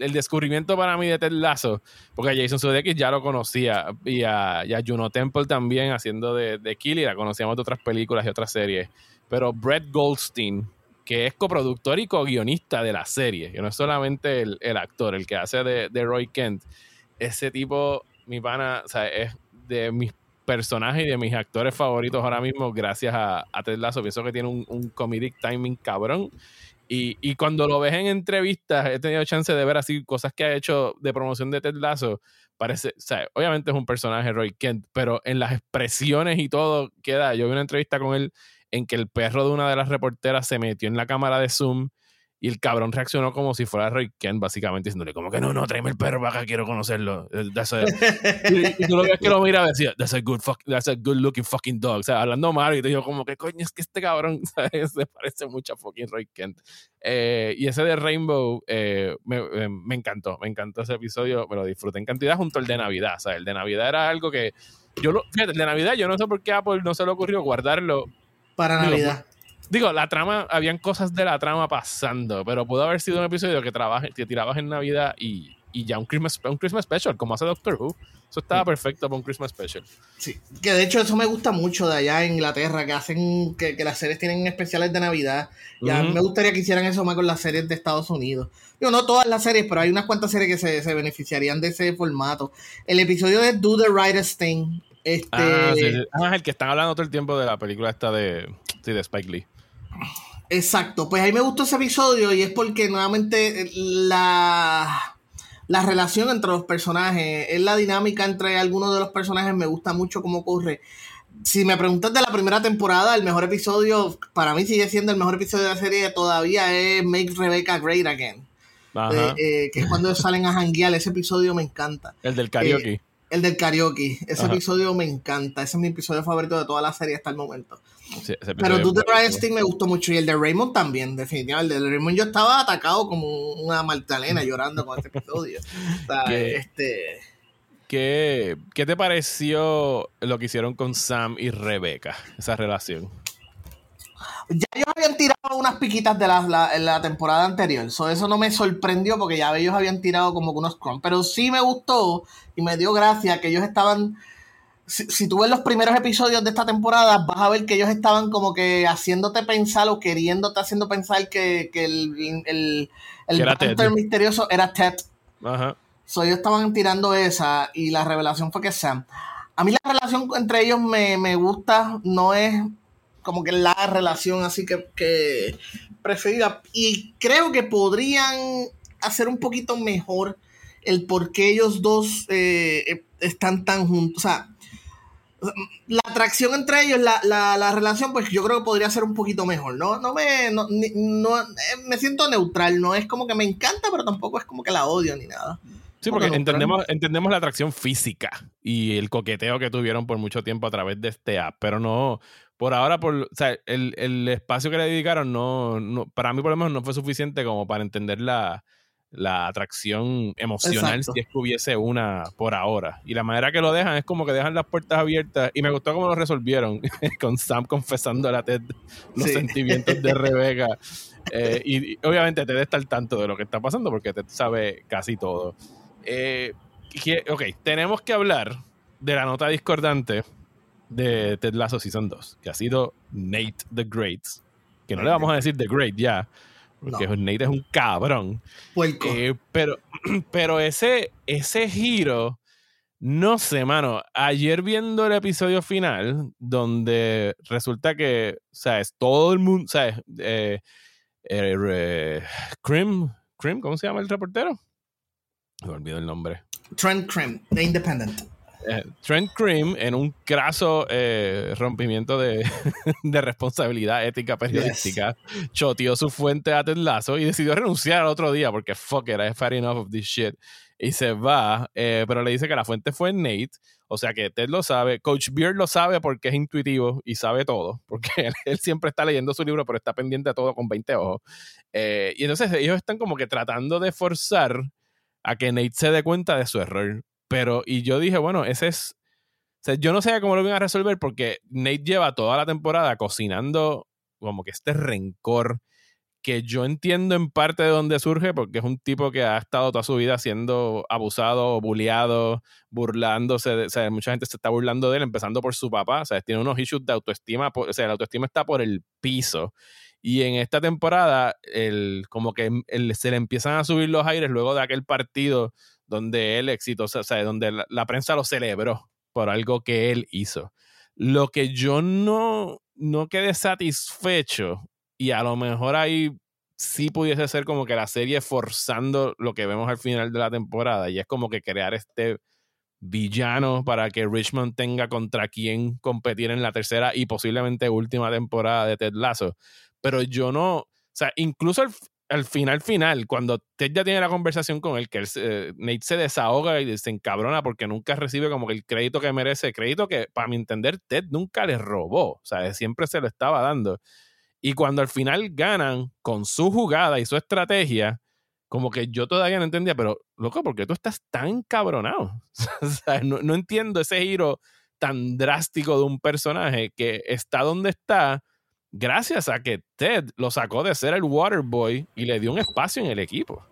el descubrimiento para mí de Ted Lasso, porque Jason Sudeikis ya lo conocía, y a, Juno Temple también haciendo de, de Killy, la conocíamos de otras películas y otras series, pero Brett Goldstein, que es coproductor y co-guionista de la serie, que no es solamente el, actor, el que hace de, de Roy Kent, ese tipo, mi pana, o sea, es de mis personaje y de mis actores favoritos ahora mismo, gracias a, a Ted Lasso. Pienso que tiene un, un comedic timing cabrón. Y, y, cuando lo ves en entrevistas, he tenido chance de ver así cosas que ha hecho de promoción de Ted Lasso. Parece, obviamente es un personaje Roy Kent, pero en las expresiones y todo queda. Yo vi una entrevista con él en que el perro de una de las reporteras se metió en la cámara de Zoom y el cabrón reaccionó como si fuera Roy Kent, básicamente diciéndole como que no, no, tráeme el perro para acá, quiero conocerlo. y, tú lo ves que lo mira y decía, that's a good that's a good looking fucking dog. O sea, hablando mal y te digo como que coño, es que este cabrón se parece mucho a fucking Roy Kent. Eh, y ese de Rainbow eh, me, eh, me, encantó, me encantó ese episodio, me lo disfruté en cantidad junto al de Navidad. O sea, el de Navidad era algo que yo lo, fíjate, el de Navidad yo no sé por qué Apple no se le ocurrió guardarlo. Para Navidad. Digo, la trama, habían cosas de la trama pasando, pero pudo haber sido un episodio que, trabaje, que tirabas en Navidad y, y ya un Christmas, un Christmas Special, como hace Doctor Who. Eso estaba perfecto para un Christmas Special. Sí, que de hecho eso me gusta mucho de allá en Inglaterra, que hacen que, que las series tienen especiales de Navidad. Y a mí me gustaría que hicieran eso más con las series de Estados Unidos. Digo, no todas las series, pero hay unas cuantas series que se, se beneficiarían de ese formato. El episodio de Do the Right Thing. Este... Ah, sí, ah, el que están hablando todo el tiempo de la película esta de, sí, de Spike Lee. Exacto, pues a mí me gustó ese episodio y es porque nuevamente la, la relación entre los personajes, es la dinámica entre algunos de los personajes, me gusta mucho cómo ocurre. Si me preguntas de la primera temporada, el mejor episodio, para mí sigue siendo el mejor episodio de la serie todavía es Make Rebecca Great Again. Eh, eh, que es cuando salen a janguear, ese episodio me encanta. El del karaoke. Eh, el del karaoke, ese episodio me encanta, ese es mi episodio favorito de toda la serie hasta el momento. Pero tú de Ryan me gustó mucho y el de Raymond también, definitivamente. El de Raymond yo estaba atacado como una Magdalena llorando con este episodio. ¿Qué, este... ¿Qué, ¿Qué te pareció lo que hicieron con Sam y Rebecca, esa relación? Ya ellos habían tirado unas piquitas de la, en la temporada anterior. eso no me sorprendió porque ya ellos habían tirado como unos crumbs. Pero sí me gustó y me dio gracia que ellos estaban si, tú ves los primeros episodios de esta temporada, vas a ver que ellos estaban como que haciéndote pensar o queriéndote haciendo pensar que, el, el, el misterioso era Ted. Ajá. So, ellos estaban tirando esa y la revelación fue que Sam. A mí la relación entre ellos me, me gusta, no es como que la relación así que, que preferida. Y creo que podrían hacer un poquito mejor el por qué ellos dos eh, están tan juntos. O sea, la atracción entre ellos, la, la, relación, pues yo creo que podría ser un poquito mejor. No, no me, no, no, eh, me siento neutral, no es como que me encanta, pero tampoco es como que la odio ni nada. Sí, porque entendemos, entendemos la atracción física y el coqueteo que tuvieron por mucho tiempo a través de este app, pero no, por ahora, por, o sea, el, el espacio que le dedicaron no, no, para mí por lo menos no fue suficiente como para entender la, la atracción emocional si es que hubiese una por ahora. Y la manera que lo dejan es como que dejan las puertas abiertas. Y me gustó cómo lo resolvieron, con Sam confesando a Ted los sentimientos de Rebeca. Eh, y, obviamente Ted está al tanto de lo que está pasando porque Ted sabe casi todo. Eh, ok, tenemos que hablar de la nota discordante de Ted Lasso Season 2, que ha sido Nate the Great. Que no le vamos a decir The Great ya, porque Nate es un cabrón. Eh, pero, pero ese, ese giro, no sé, mano. Ayer viendo el episodio final, donde resulta que, ¿sabes? Todo el mundo, ¿sabes? Eh, eh, Crim, Crim, ¿cómo se llama el reportero? Me olvido el nombre. Trent Crim, The Independent. Eh, Trent Cream, en un craso eh, rompimiento de, responsabilidad ética periodística, choteó su fuente a Ted Lasso y decidió renunciar al otro día porque fuck it, I far enough of this shit. Y se va, eh, pero le dice que la fuente fue Nate, o sea que Ted lo sabe, Coach Beard lo sabe porque es intuitivo y sabe todo, porque él, siempre está leyendo su libro, pero está pendiente de todo con 20 ojos. y entonces ellos están como que tratando de forzar a que Nate se dé cuenta de su error. Pero, y yo dije, bueno, ese es. Yo no sé cómo lo van a resolver porque Nate lleva toda la temporada cocinando como que este rencor que yo entiendo en parte de dónde surge, porque es un tipo que ha estado toda su vida siendo abusado, bulleado, burlándose, o sea, mucha gente se está burlando de él, empezando por su papá, o sea, tiene unos issues de autoestima, o sea, la autoestima está por el piso. Y en esta temporada, el, como que se le empiezan a subir los aires luego de aquel partido donde él exitoso, o sea, donde la, prensa lo celebró por algo que él hizo. Lo que yo no, no quedé satisfecho, y a lo mejor ahí sí pudiese ser como que la serie forzando lo que vemos al final de la temporada, y es como que crear este villano para que Richmond tenga contra quién competir en la tercera y posiblemente última temporada de Ted Lasso. Pero yo no, o sea, incluso el, al final, final, cuando Ted ya tiene la conversación con él, que eh, Nate se desahoga y se encabrona porque nunca recibe como que el crédito que merece, crédito que, para mi entender, Ted nunca le robó, o sea, siempre se lo estaba dando. Y cuando al final ganan con su jugada y su estrategia, como que yo todavía no entendía, pero, loco, ¿por qué tú estás tan cabronado? o sea, no, no entiendo ese giro tan drástico de un personaje que está donde está gracias a que Ted lo sacó de ser el Waterboy y le dio un espacio en el equipo.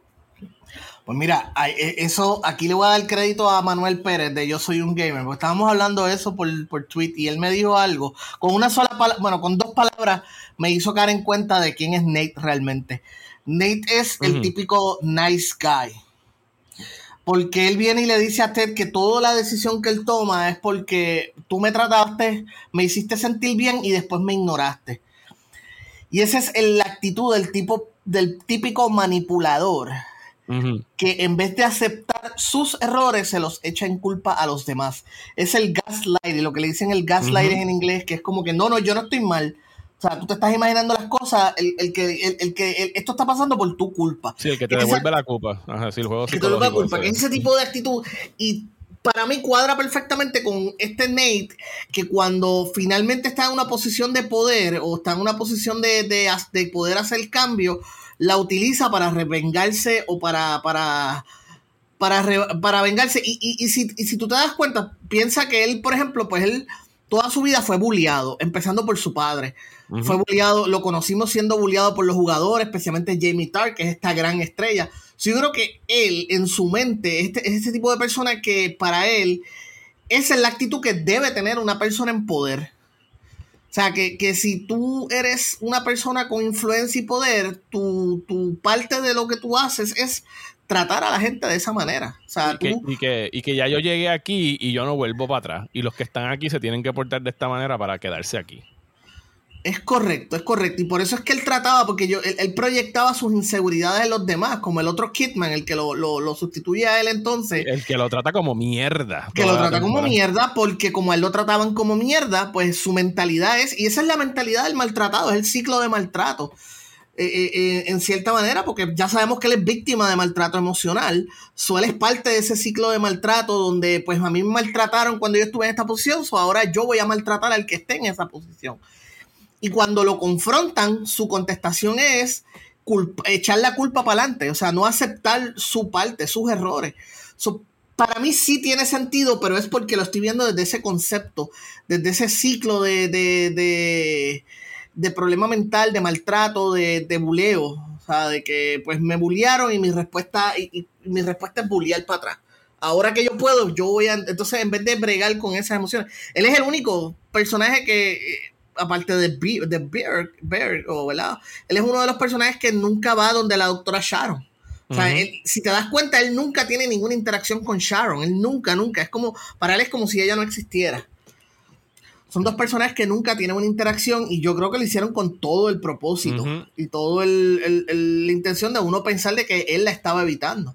Pues mira, e, eso aquí le voy a dar crédito a Manuel Pérez de Yo Soy un Gamer, porque estábamos hablando de eso por, por tweet y él me dijo algo, con una sola palabra, bueno, con dos palabras me hizo caer en cuenta de quién es Nate realmente. Nate es el típico nice guy. Porque él viene y le dice a Ted que toda la decisión que él toma es porque tú me trataste, me hiciste sentir bien y después me ignoraste. Y esa es la actitud del tipo, del típico manipulador. Que en vez de aceptar sus errores, se los echa en culpa a los demás. Es el gaslight, lo que le dicen el gaslight en inglés, que es como que no, no, yo no estoy mal. O sea, tú te estás imaginando las cosas, el, que, el, que esto está pasando por tu culpa. Sí, el que te devuelve la culpa. Ajá, sí, el juego que te devuelve la culpa, que es ese tipo de actitud. Y para mí cuadra perfectamente con este Nate que cuando finalmente está en una posición de poder o está en una posición de, de, poder hacer cambio, la utiliza para revengarse o para, para, para, para vengarse. Y, y, si, y, si, tú te das cuenta, piensa que él, por ejemplo, pues él toda su vida fue bulliado, empezando por su padre. Fue bulliado, lo conocimos siendo bulliado por los jugadores, especialmente Jamie Tarr, que es esta gran estrella. Yo creo que él, en su mente, este, es ese tipo de persona que para él esa es la actitud que debe tener una persona en poder. O sea, que, si tú eres una persona con influencia y poder, tu, tu, parte de lo que tú haces es tratar a la gente de esa manera. O sea, y, y, que, y que ya yo llegué aquí y yo no vuelvo para atrás. Y los que están aquí se tienen que portar de esta manera para quedarse aquí. Es correcto, es correcto. Y por eso es que él trataba, porque yo, él, proyectaba sus inseguridades en los demás, como el otro Kidman, el que lo, lo, sustituye a él entonces. El que lo trata como mierda. Que lo trata como mierda, porque como a él lo trataban como mierda, pues su mentalidad es, y esa es la mentalidad del maltratado, es el ciclo de maltrato. Eh, eh, eh, en cierta manera, porque ya sabemos que él es víctima de maltrato emocional, suele es parte de ese ciclo de maltrato donde pues a mí me maltrataron cuando yo estuve en esta posición, o ahora yo voy a maltratar al que esté en esa posición. Y cuando lo confrontan, su contestación es echar la culpa para adelante, o sea, no aceptar su parte, sus errores. para mí sí tiene sentido, pero es porque lo estoy viendo desde ese concepto, desde ese ciclo de, de, de, problema mental, de maltrato, de, de buleo. O sea, de que pues me bullearon y mi respuesta, y, es bullear para atrás. Ahora que yo puedo, yo voy a. Entonces, en vez de bregar con esas emociones, él es el único personaje que aparte de, Bear, o, ¿verdad? Él es uno de los personajes que nunca va donde la doctora Sharon. O sea, si te das cuenta, él nunca tiene ninguna interacción con Sharon. Él nunca, nunca. Es como, para él es como si ella no existiera. Son dos personajes que nunca tienen una interacción y yo creo que lo hicieron con todo el propósito y toda la intención de uno pensar de que él la estaba evitando.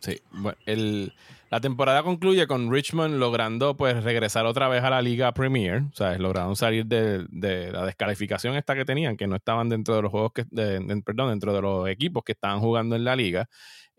Sí, bueno, el la temporada concluye con Richmond logrando pues regresar otra vez a la Liga Premier, o sea, lograron salir de, la descalificación esta que tenían, que no estaban dentro de los juegos que, perdón, dentro de los equipos que estaban jugando en la liga.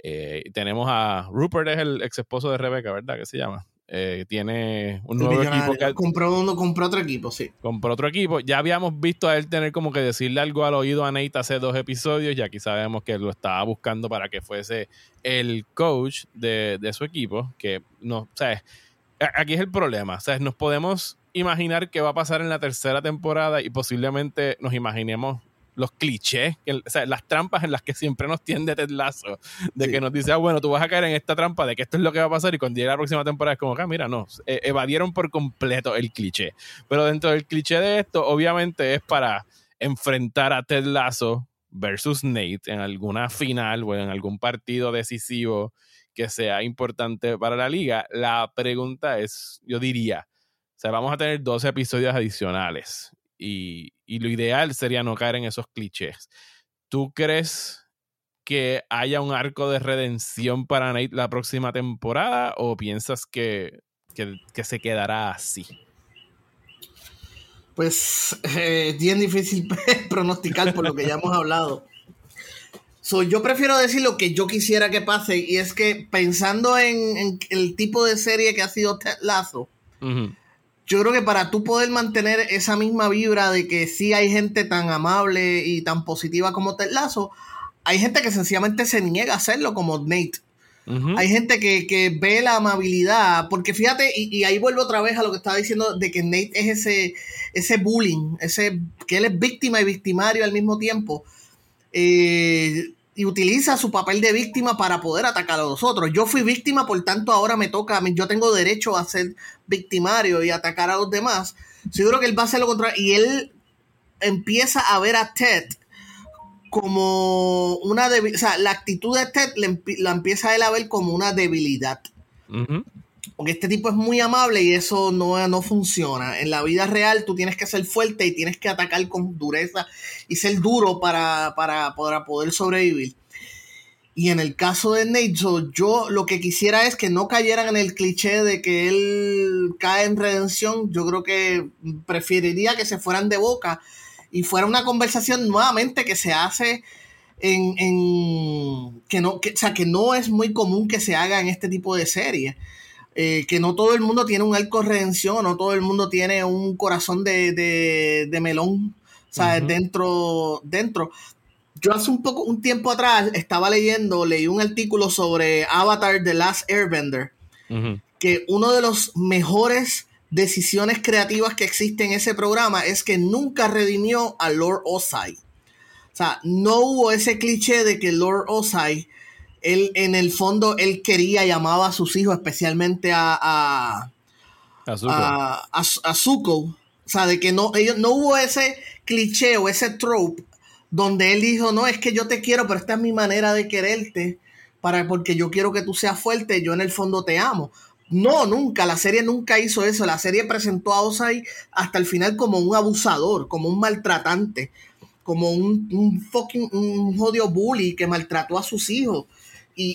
Eh, tenemos a Rupert, es el ex esposo de Rebecca, ¿verdad? ¿Qué se llama? Eh, tiene un nuevo equipo. Que, compró, uno, compró otro equipo, sí. Compró otro equipo. Ya habíamos visto a él tener como que decirle algo al oído a Nate hace dos episodios. Y aquí sabemos que lo estaba buscando para que fuese el coach de, de su equipo. Que no, ¿sabes? Aquí es el problema. ¿Sabes? Nos podemos imaginar qué va a pasar en la tercera temporada y posiblemente nos imaginemos los clichés, o sea, las trampas en las que siempre nos tiende Ted Lasso, de que nos dice, ah, bueno, tú vas a caer en esta trampa de que esto es lo que va a pasar y cuando llegue la próxima temporada es como, ah, mira, no, e, evadieron por completo el cliché. Pero dentro del cliché de esto, obviamente es para enfrentar a Ted Lasso versus Nate en alguna final o en algún partido decisivo que sea importante para la liga. La pregunta es, yo diría, o sea, vamos a tener dos episodios adicionales y, lo ideal sería no caer en esos clichés. ¿Tú crees que haya un arco de redención para Nate la próxima temporada o piensas que, se quedará así? Pues eh, bien difícil pronosticar por lo que ya hemos hablado. yo prefiero decir lo que yo quisiera que pase y es que pensando en, el tipo de serie que ha sido Ted Lazo, yo creo que para tú poder mantener esa misma vibra de que sí hay gente tan amable y tan positiva como Ted Lazo, hay gente que sencillamente se niega a hacerlo como Nate. Hay gente que, ve la amabilidad, porque fíjate, y, ahí vuelvo otra vez a lo que estaba diciendo de que Nate es ese, ese bullying, ese, que él es víctima y victimario al mismo tiempo. Eh, y utiliza su papel de víctima para poder atacar a los otros. Yo fui víctima, por tanto ahora me toca, a mí, yo tengo derecho a ser victimario y atacar a los demás. Seguro que él va a hacer lo contrario y él empieza a ver a Ted como una debilidad, o sea, la actitud de Ted la empieza él a ver como una debilidad. Porque este tipo es muy amable y eso no, no funciona. En la vida real tú tienes que ser fuerte y tienes que atacar con dureza y ser duro para, para, poder sobrevivir. Y en el caso de Nate, yo lo que quisiera es que no cayeran en el cliché de que él cae en redención. Yo creo que preferiría que se fueran de boca y fuera una conversación nuevamente que se hace en, en que no, que, o sea, que no es muy común que se haga en este tipo de series. Eh, que no todo el mundo tiene un arco de redención, no todo el mundo tiene un corazón de, de, melón, ¿sabes? dentro, dentro. Yo hace un poco, un tiempo atrás, estaba leyendo, leí un artículo sobre Avatar The Last Airbender, que uno de los mejores decisiones creativas que existe en ese programa es que nunca redimió a Lord Osai. O sea, no hubo ese cliché de que Lord Osai él en el fondo, él quería y amaba a sus hijos, especialmente a, a, a, Zuko. O sea, de que no, ellos, no hubo ese cliché o ese trope donde él dijo, no, es que yo te quiero, pero esta es mi manera de quererte, para, porque yo quiero que tú seas fuerte, yo en el fondo te amo. No, nunca, la serie nunca hizo eso. La serie presentó a Osai hasta el final como un abusador, como un maltratante, como un, un fucking un jodido bully que maltrató a sus hijos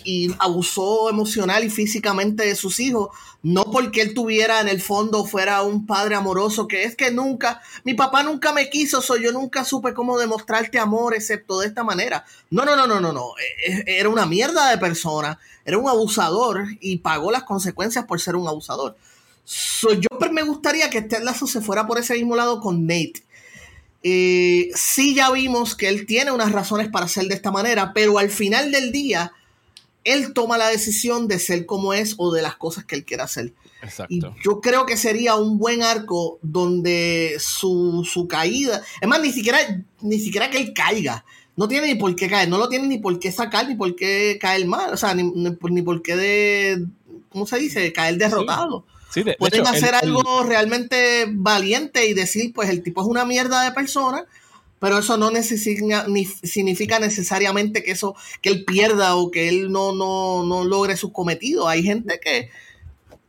y, abusó emocional y físicamente de sus hijos, no porque él tuviera en el fondo fuera un padre amoroso, que es que nunca, mi papá nunca me quiso, soy yo nunca supe cómo demostrarte amor excepto de esta manera. No, no, no, no, no, no, e, e, era una mierda de persona, era un abusador y pagó las consecuencias por ser un abusador. yo me gustaría que este Lazo se fuera por ese mismo lado con Nate. Eh, sí ya vimos que él tiene unas razones para ser de esta manera, pero al final del día él toma la decisión de ser como es o de las cosas que él quiere hacer. Exacto. Y yo creo que sería un buen arco donde su, caída, es más, ni siquiera, ni siquiera que él caiga. No tiene ni por qué caer, no lo tiene ni por qué sacar, ni por qué caer mal, o sea, ni, ni, por qué de, ¿cómo se dice? Caer derrotado. Sí. Pueden hacer algo realmente valiente y decir, pues el tipo es una mierda de persona, pero eso no necesita, ni, significa necesariamente que eso, que él pierda o que él no, no, logre sus cometidos. Hay gente que,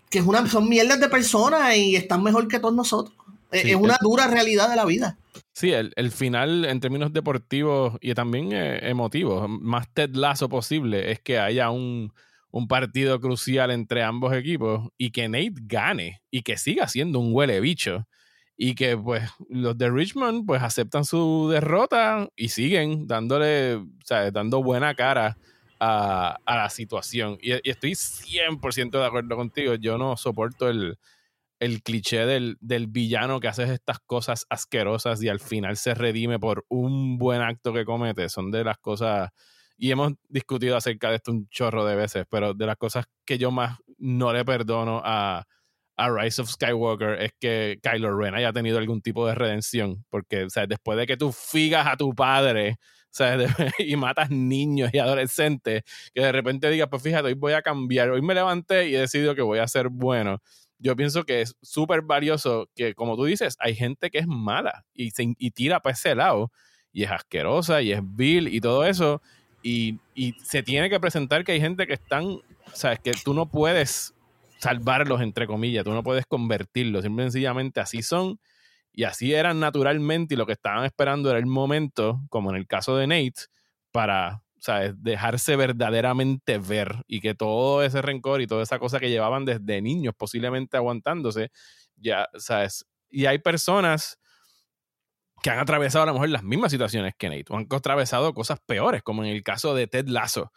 que es una, son mierdas de personas y están mejor que todos nosotros. es una dura realidad de la vida. Sí, el, final en términos deportivos y también eh, emotivos, más Ted Lazo posible, es que haya un, un partido crucial entre ambos equipos y que Nate gane y que siga siendo un huele bicho y que pues los de Richmond pues aceptan su derrota y siguen dándole, o sea, dando buena cara a, la situación. Y, estoy 100% de acuerdo contigo, yo no soporto el, el cliché del, del, villano que hace estas cosas asquerosas y al final se redime por un buen acto que comete. Son de las cosas, y hemos discutido acerca de esto un chorro de veces, pero de las cosas que yo más no le perdono a a Rise of Skywalker es que Kylo Ren haya tenido algún tipo de redención. Porque, o sea, después de que tú figas a tu padre, sea, y matas niños y adolescentes, que de repente digas, pues fíjate, hoy voy a cambiar, hoy me levanté y he decidido que voy a ser bueno. Yo pienso que es súper valioso que, como tú dices, hay gente que es mala y, se, y tira para ese lado y es asquerosa y es vil y todo eso. Y, y se tiene que presentar que hay gente que están, sabes, que tú no puedes salvarlos, entre comillas. Tú no puedes convertirlos. Simple sencillamente así son y así eran naturalmente. Y lo que estaban esperando era el momento, como en el caso de Nate, para dejarse verdaderamente ver y que todo ese rencor y toda esa cosa que llevaban desde niños, posiblemente aguantándose, ya, ¿sabes? Y hay personas que han atravesado a lo mejor las mismas situaciones que Nate, o han atravesado cosas peores, como en el caso de Ted Lasso,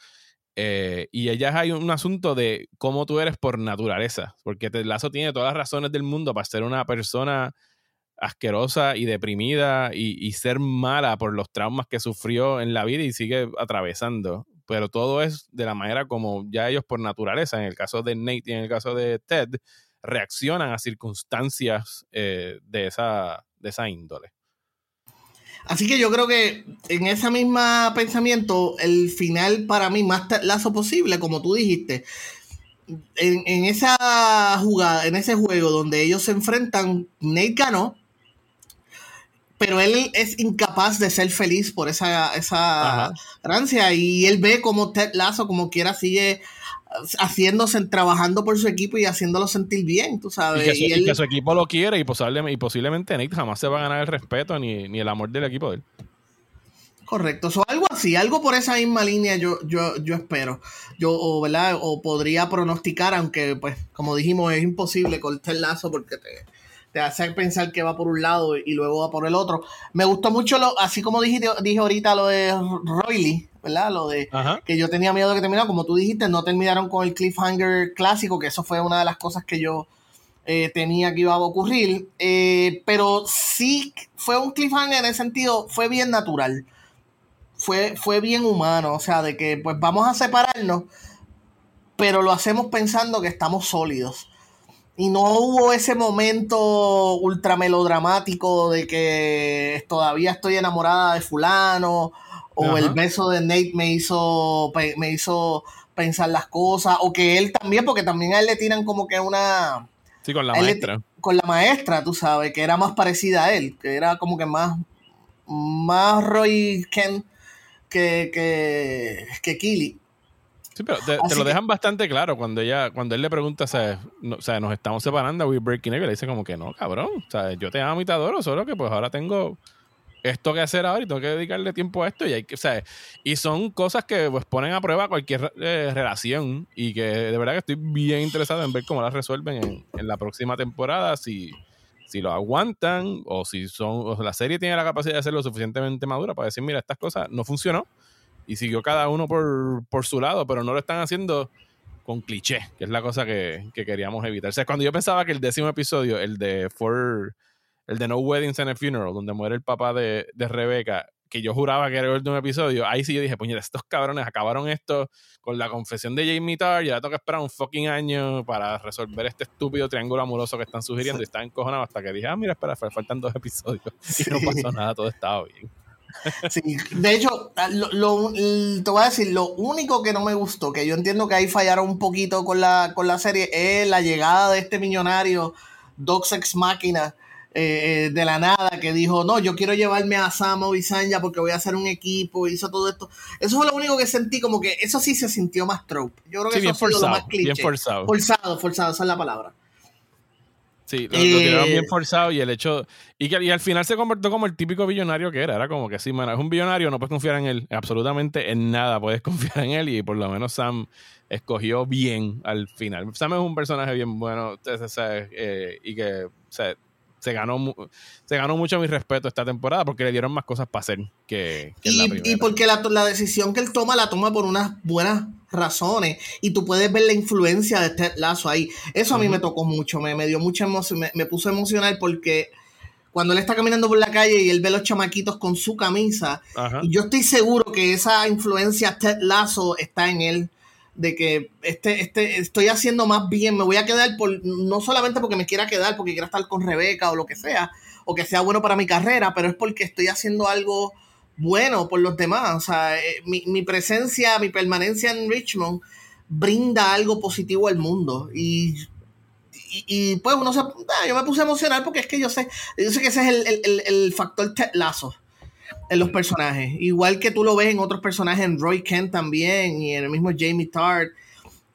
eh, y allá hay un asunto de cómo tú eres por naturaleza, porque Ted Lasso tiene todas las razones del mundo para ser una persona asquerosa y deprimida y, ser mala por los traumas que sufrió en la vida y sigue atravesando. Pero todo es de la manera como ya ellos por naturaleza, en el caso de Nate y en el caso de Ted, reaccionan a circunstancias eh, de, esa, de esa índole. Así que yo creo que en ese mismo pensamiento, el final para mí más lazo posible, como tú dijiste, en, esa jugada, en ese juego donde ellos se enfrentan, Nate ganó, pero él es incapaz de ser feliz por esa, esa ganancia y él ve como Ted Lazo como quiera sigue haciéndose, trabajando por su equipo y haciéndolo sentir bien, tú sabes. Y que su, equipo lo quiere y, posiblemente, y posiblemente Nick jamás se va a ganar el respeto ni, el amor del equipo de él. Correcto, o algo así, algo por esa misma línea yo, yo, yo espero. Yo, o, ¿verdad? O podría pronosticar, aunque, pues, como dijimos, es imposible cortar el lazo porque te, te hace pensar que va por un lado y luego va por el otro. Me gustó mucho, lo, así como dije, dije ahorita lo de Royley, ¿verdad? Lo de que yo tenía miedo de que terminara, como tú dijiste, no terminaron con el cliffhanger clásico, que eso fue una de las cosas que yo eh, tenía que iba a ocurrir. Eh, pero sí fue un cliffhanger en ese sentido, fue bien natural. Fue, fue bien humano, o sea, de que pues vamos a separarnos, pero lo hacemos pensando que estamos sólidos y no hubo ese momento ultra melodramático de que todavía estoy enamorada de fulano o el beso de Nate me hizo me hizo pensar las cosas o que él también porque también a él le tiran como que una Sí, con la maestra. con la maestra, tú sabes, que era más parecida a él, que era como que más, más Roy Ken que, que, que Killy. Sí, pero te, lo dejan bastante claro cuando ella, cuando él le pregunta, o sea, nos estamos separando, we're breaking up, le dice como que no, cabrón, o sea, yo te amo y te adoro, solo que pues ahora tengo esto que hacer ahora y tengo que dedicarle tiempo a esto y hay que, o sea, y son cosas que pues ponen a prueba cualquier eh, relación y que de verdad que estoy bien interesado en ver cómo las resuelven en, la próxima temporada, si, si lo aguantan o si son, o la serie tiene la capacidad de ser lo suficientemente madura para decir, mira, estas cosas no funcionó y siguió cada uno por, su lado, pero no lo están haciendo con cliché, que es la cosa que, queríamos evitar. O sea, cuando yo pensaba que el décimo episodio, el de For, el de No Weddings and a Funeral, donde muere el papá de, de Rebeca, que yo juraba que era el último episodio, ahí sí yo dije, puñeta, estos cabrones acabaron esto con la confesión de Jamie Tarr y ahora tengo que esperar un fucking año para resolver este estúpido triángulo amoroso que están sugiriendo y estaba encojonado hasta que dije, ah, mira, espera, faltan dos episodios y no pasó nada, todo estaba bien. Sí, de hecho, ah, lo, te voy a decir, lo único que no me gustó, que yo entiendo que ahí fallaron un poquito con la, con la serie, es la llegada de este millonario, Dox Ex Máquina, eh, de la nada, que dijo, no, yo quiero llevarme a Samo y Sanja porque voy a hacer un equipo, hizo todo esto. Eso fue lo único que sentí, como que eso sí se sintió más trope. Yo creo que eso fue lo más cliché. Bien forzado. Forzado, forzado, esa es la palabra. Sí, lo, tiraron bien eh, forzado y el hecho. Y, que, y al final se convirtió como el típico billonario que era. Era como que sí, man, es un billonario, no puedes confiar en él. Absolutamente en nada puedes confiar en él. Y por lo menos Sam escogió bien al final. Sam es un personaje bien bueno. Eh, y que se ganó, se ganó mucho mi respeto esta temporada porque le dieron más cosas para hacer que, y, la primera. Y porque la, la, decisión que él toma la toma por unas buenas razones y tú puedes ver la influencia de este lazo ahí. Eso a mí me tocó mucho, me, me dio mucha emoción, me, puso emocional porque cuando él está caminando por la calle y él ve los chamaquitos con su camisa, y yo estoy seguro que esa influencia Ted Lazo está en él de que este, este, estoy haciendo más bien, me voy a quedar por, no solamente porque me quiera quedar, porque quiera estar con Rebeca o lo que sea, o que sea bueno para mi carrera, pero es porque estoy haciendo algo bueno por los demás. O sea, eh, mi, presencia, mi permanencia en Richmond brinda algo positivo al mundo. Y, y, pues uno se, ah, yo me puse emocional porque es que yo sé, yo sé que ese es el, el, factor lazo en los personajes. Igual que tú lo ves en otros personajes, en Roy Kent también, y en el mismo Jamie Tart.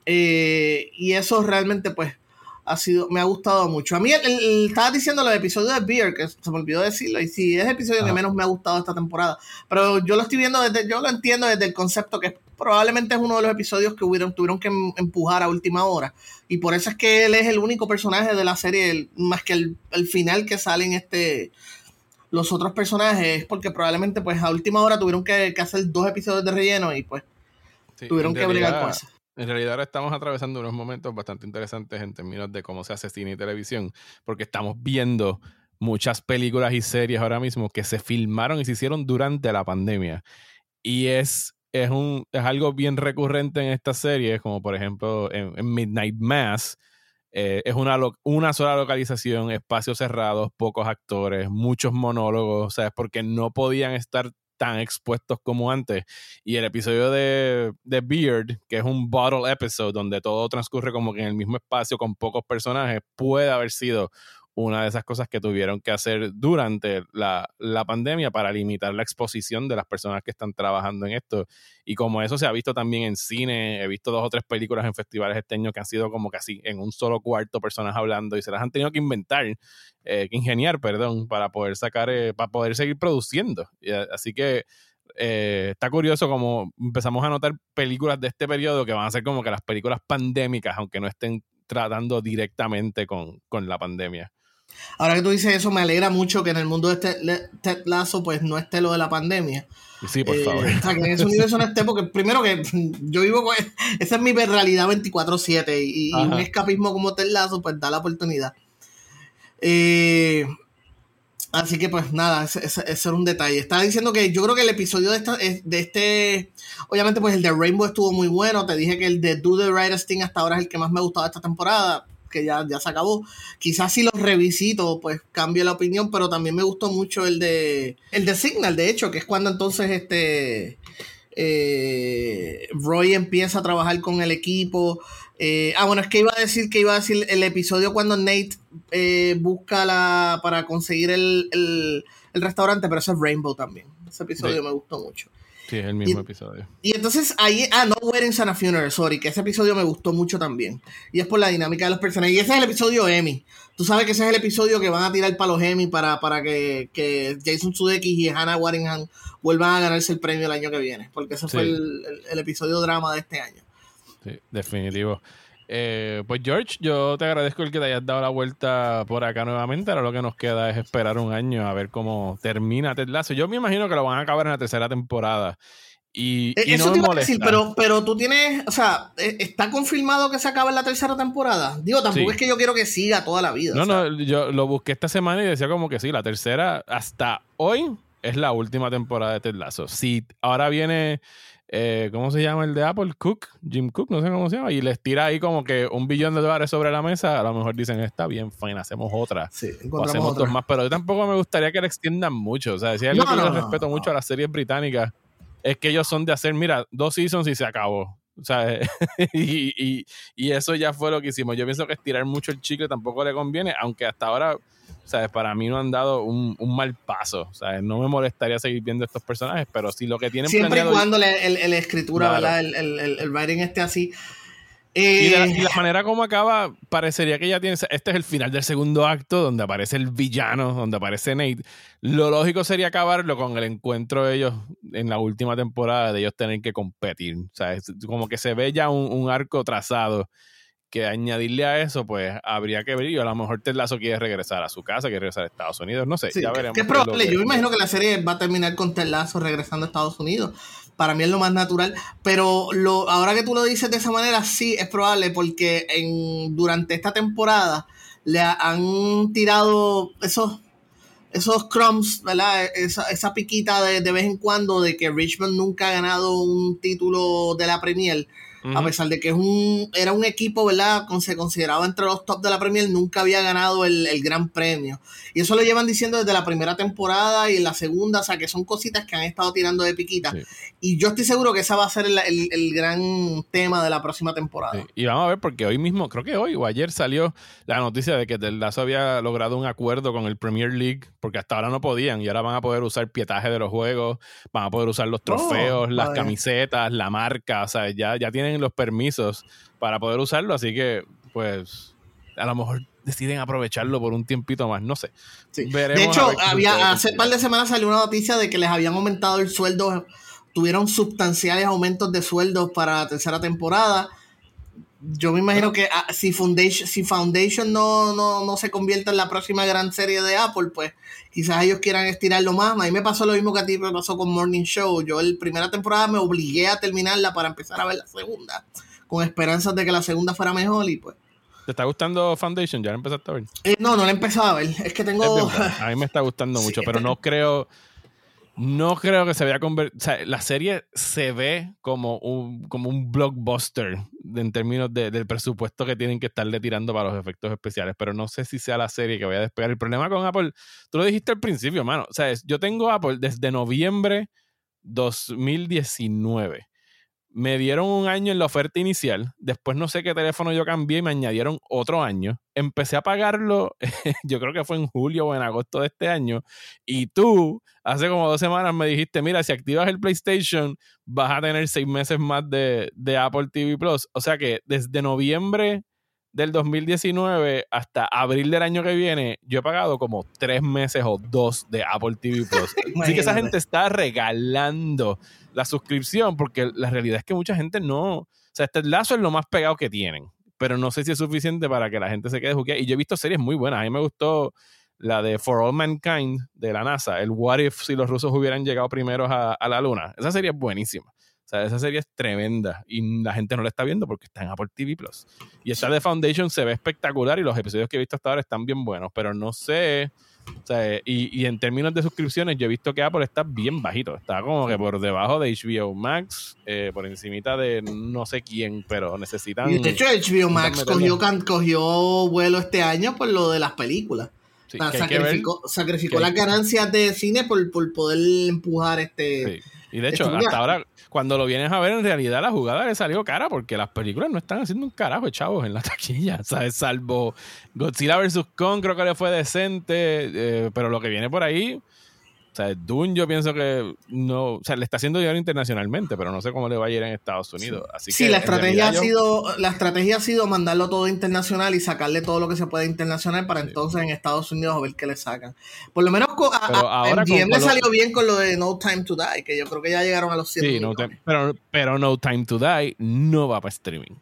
Eh, y eso realmente, pues, ha sido, me ha gustado mucho. A mí, el, estaba diciendo el episodio de Beer, que se me olvidó decirlo, y sí, es el episodio que menos me ha gustado esta temporada. Pero yo lo estoy viendo desde, yo lo entiendo desde el concepto que probablemente es uno de los episodios que hubieron, tuvieron que em, empujar a última hora. Y por eso es que él es el único personaje de la serie, más que el, el final que sale en este, los otros personajes, porque probablemente pues a última hora tuvieron que, hacer dos episodios de relleno y pues tuvieron que brigar con eso. En realidad ahora estamos atravesando unos momentos bastante interesantes en términos de cómo se hace cine y televisión, porque estamos viendo muchas películas y series ahora mismo que se filmaron y se hicieron durante la pandemia. Y es, es, un, es algo bien recurrente en estas series, como por ejemplo en, Midnight Mass, eh, es una, una sola localización, espacios cerrados, pocos actores, muchos monólogos, o sea, es porque no podían estar tan expuestos como antes. Y el episodio de, de, Beard, que es un bottle episode donde todo transcurre como que en el mismo espacio con pocos personajes, puede haber sido una de esas cosas que tuvieron que hacer durante la, pandemia para limitar la exposición de las personas que están trabajando en esto. Y como eso se ha visto también en cine, he visto dos o tres películas en festivales este año que han sido como casi en un solo cuarto personas hablando y se las han tenido que inventar, eh, ingeniar, perdón, para poder sacar, eh, para poder seguir produciendo. Eh, así que eh, está curioso como empezamos a notar películas de este periodo que van a ser como que las películas pandémicas, aunque no estén tratando directamente con, con la pandemia. Ahora que tú dices eso, me alegra mucho que en el mundo de este Ted Lazo pues no esté lo de la pandemia. Sí, por favor. Eh, que en ese universo no esté, porque primero que yo vivo con. Esa es mi realidad 24-7 y, un escapismo como Ted Lazo, pues da la oportunidad. Eh, así que, pues nada, ese, era un detalle. Estaba diciendo que yo creo que el episodio de, esta, de este. Obviamente, pues el de Rainbow estuvo muy bueno. Te dije que el de Do the Right Thing hasta ahora es el que más me ha gustado de esta temporada que ya, ya se acabó. Quizás si los revisito, pues cambie la opinión, pero también me gustó mucho el de el de Signal, de hecho, que es cuando entonces este eh, Roy empieza a trabajar con el equipo. Eh, ah, bueno, es que iba a decir que iba a decir el episodio cuando Nate eh, busca la para conseguir el, el, restaurante, pero eso es Rainbow también. Ese episodio me gustó mucho. Sí, es el mismo episodio. Y entonces ahí, ah, No Weddings and a Funeral, sorry, que ese episodio me gustó mucho también. Y es por la dinámica de los personajes. Y ese es el episodio Emmy. Tú sabes que ese es el episodio que van a tirar para los Emmy para, para que, que Jason Sudeikis y Hannah Waddingham vuelvan a ganarse el premio el año que viene. Porque ese fue el, el, episodio drama de este año. Sí, definitivo. Eh, pues George, yo te agradezco el que te hayas dado la vuelta por acá nuevamente. Ahora lo que nos queda es esperar un año a ver cómo termina Ted Lasso. Yo me imagino que lo van a acabar en la tercera temporada. Y, eh, Eso te iba a decir, pero, pero tú tienes, o sea, eh, ¿está confirmado que se acaba en la tercera temporada? Digo, tampoco es que yo quiero que siga toda la vida. No, no, yo lo busqué esta semana y decía como que sí, la tercera hasta hoy es la última temporada de Ted Lasso. Si ahora viene eh, ¿cómo se llama el de Apple? Cook, Jim Cook, no sé cómo se llama, y les tira ahí como que un billón de dólares sobre la mesa, a lo mejor dicen, está bien, fine, hacemos otra. Sí, o hacemos dos más, pero yo tampoco me gustaría que la extiendan mucho. O sea, si algo que yo respeto mucho a las series británicas, es que ellos son de hacer, mira, dos seasons y se acabó. O sea, y, y, y, eso ya fue lo que hicimos. Yo pienso que estirar mucho el chicle tampoco le conviene, aunque hasta ahora ¿sabes? Para mí no han dado un, mal paso, ¿sabes? No me molestaría seguir viendo estos personajes, pero si lo que tienen Siempre y cuando la escritura, ¿verdad? El, el, el, writing esté así. Y, la, y, la, eh, manera como acaba, parecería que ya tiene. Este es el final del segundo acto, donde aparece el villano, donde aparece Nate. Lo lógico sería acabarlo con el encuentro de ellos en la última temporada, de ellos tener que competir. O sea, como que se ve ya un, un arco trazado que añadirle a eso, pues habría que ver. Y a lo mejor Ted Lasso quiere regresar a su casa, quiere regresar a Estados Unidos. No sé, ya veremos. Que probable. Yo imagino que la serie va a terminar con Ted Lasso regresando a Estados Unidos. Para mí es lo más natural. Pero lo, ahora que tú lo dices de esa manera, sí es probable porque en, durante esta temporada le han tirado esos esos crumbs, ¿verdad? Esa, esa piquita de, de, vez en cuando de que Richmond nunca ha ganado un título de la Premier a pesar de que es un, era un equipo, ¿verdad? Se consideraba entre los top de la Premier, nunca había ganado el, gran premio. Y eso lo llevan diciendo desde la primera temporada y en la segunda, o sea, que son cositas que han estado tirando de piquita. Y yo estoy seguro que esa va a ser el, gran tema de la próxima temporada. Y vamos a ver, porque hoy mismo, creo que hoy o ayer salió la noticia de que Del Lazo había logrado un acuerdo con el Premier League, porque hasta ahora no podían, y ahora van a poder usar pietaje de los juegos, van a poder usar los oh, trofeos, las camisetas, la marca, o sea, ya, ya tienen los permisos para poder usarlo, así que pues a lo mejor deciden aprovecharlo por un tiempito más, no sé. de hecho, había, hace un par de semanas salió una noticia de que les habían aumentado el sueldo, tuvieron sustanciales aumentos de sueldos para la tercera temporada. Yo me imagino que ah, si Foundation, si Foundation no, no, no, se convierte en la próxima gran serie de Apple, pues quizás ellos quieran estirarlo más. A mí me pasó lo mismo que a ti me pasó con Morning Show. Yo la primera temporada me obligué a terminarla para empezar a ver la segunda, con esperanzas de que la segunda fuera mejor y pues... ¿Te está gustando Foundation? ¿Ya la empezaste a ver? Eh, no, no la he empezado a ver. Es que tengo... a mí me está gustando mucho, pero no creo no creo que se vea convertir. O sea, la serie se ve como un, como un blockbuster en términos del presupuesto que tienen que estarle tirando para los efectos especiales. Pero no sé si sea la serie que vaya a despegar. El problema con Apple, tú lo dijiste al principio, mano. O sea, yo tengo Apple desde noviembre 2019 me dieron un año en la oferta inicial, después no sé qué teléfono yo cambié y me añadieron otro año. Empecé a pagarlo, yo creo que fue en julio o en agosto de este año, y tú hace como dos semanas me dijiste, mira, si activas el PlayStation vas a tener seis meses más de, de Apple TV Plus. O sea que desde noviembre del 2019 hasta abril del año que viene, yo he pagado como tres meses o dos de Apple TV Plus. Así que esa gente está regalando la suscripción, porque la realidad es que mucha gente no. O sea, este lazo es lo más pegado que tienen, pero no sé si es suficiente para que la gente se quede jugueteada. Y yo he visto series muy buenas. A mí me gustó la de For All Mankind de la NASA, el What If si los rusos hubieran llegado primero a, a la Luna. Esa serie es buenísima. O sea, esa serie es tremenda y la gente no la está viendo porque está en Apple TV Plus. Y esta de Foundation se ve espectacular y los episodios que he visto hasta ahora están bien buenos, pero no sé o sea, y, y, en términos de suscripciones, yo he visto que Apple está bien bajito. Está como que por debajo de HBO Max, eh, por encimita de no sé quién, pero necesitan. Y de hecho, HBO Max cogió, cogió vuelo este año por lo de las películas. sacrificó, sacrificó las ganancias de cine por, por poder empujar este. Y de hecho, hasta ahora cuando lo vienes a ver, en realidad la jugada le salió cara porque las películas no están haciendo un carajo, chavos, en la taquilla. ¿Sabes? Salvo Godzilla vs. Kong, creo que le fue decente, eh, pero lo que viene por ahí o sea, Dune yo pienso que no, o sea, le está haciendo dinero internacionalmente, pero no sé cómo le va a ir en Estados Unidos. Así sí, la estrategia ha sido, la estrategia ha sido mandarlo todo internacional y sacarle todo lo que se puede internacional para entonces en Estados Unidos a ver qué le sacan. Por lo menos a, le salió bien con lo de No Time to Die, que yo creo que ya llegaron a los 100 Sí, pero, pero No Time to Die no va para streaming.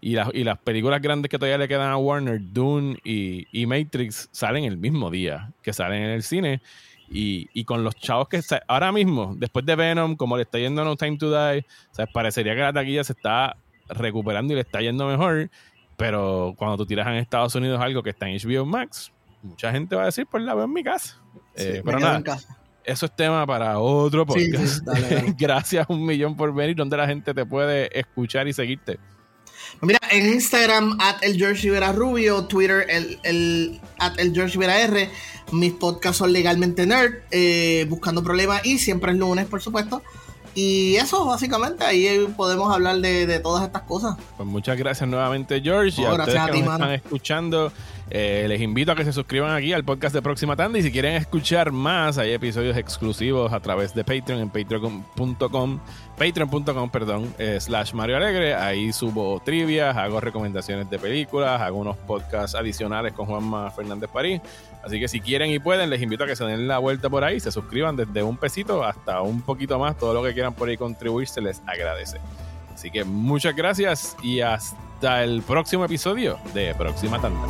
Y, y, las películas grandes que todavía le quedan a Warner, Dune y, y Matrix, salen el mismo día que salen en el cine. Y, con los chavos que ahora mismo, después de Venom, como le está yendo No Time to Die, o parecería que la taquilla se está recuperando y le está yendo mejor. Pero cuando tú tiras en Estados Unidos algo que está en HBO Max, mucha gente va a decir, pues la veo en mi casa. Eh, pero nada, eso es tema para otro podcast. Gracias un millón por venir, donde la gente te puede escuchar y seguirte. Mira, en Instagram, at el George Rivera Rubio, Twitter, el, el, at el George Rivera R. Mis podcasts son legalmente nerd, eh, buscando problemas y siempre es lunes, por supuesto. Y eso, básicamente, ahí podemos hablar de, todas estas cosas. Pues muchas gracias nuevamente, George. y a ustedes que nos están escuchando, eh, les invito a que se suscriban aquí al podcast de Próxima Tanda. Y si quieren escuchar más, hay episodios exclusivos a través de Patreon en patreon.com, patreon.com, perdón, eh, slash Mario Alegre. Ahí subo trivias, hago recomendaciones de películas, hago unos podcasts adicionales con Juanma Fernández París. Así que si quieren y pueden, les invito a que se den la vuelta por ahí, se suscriban desde un pesito hasta un poquito más. Todo lo que quieran por ahí contribuir se les agradece. Así que muchas gracias y hasta el próximo episodio de Próxima Tanda.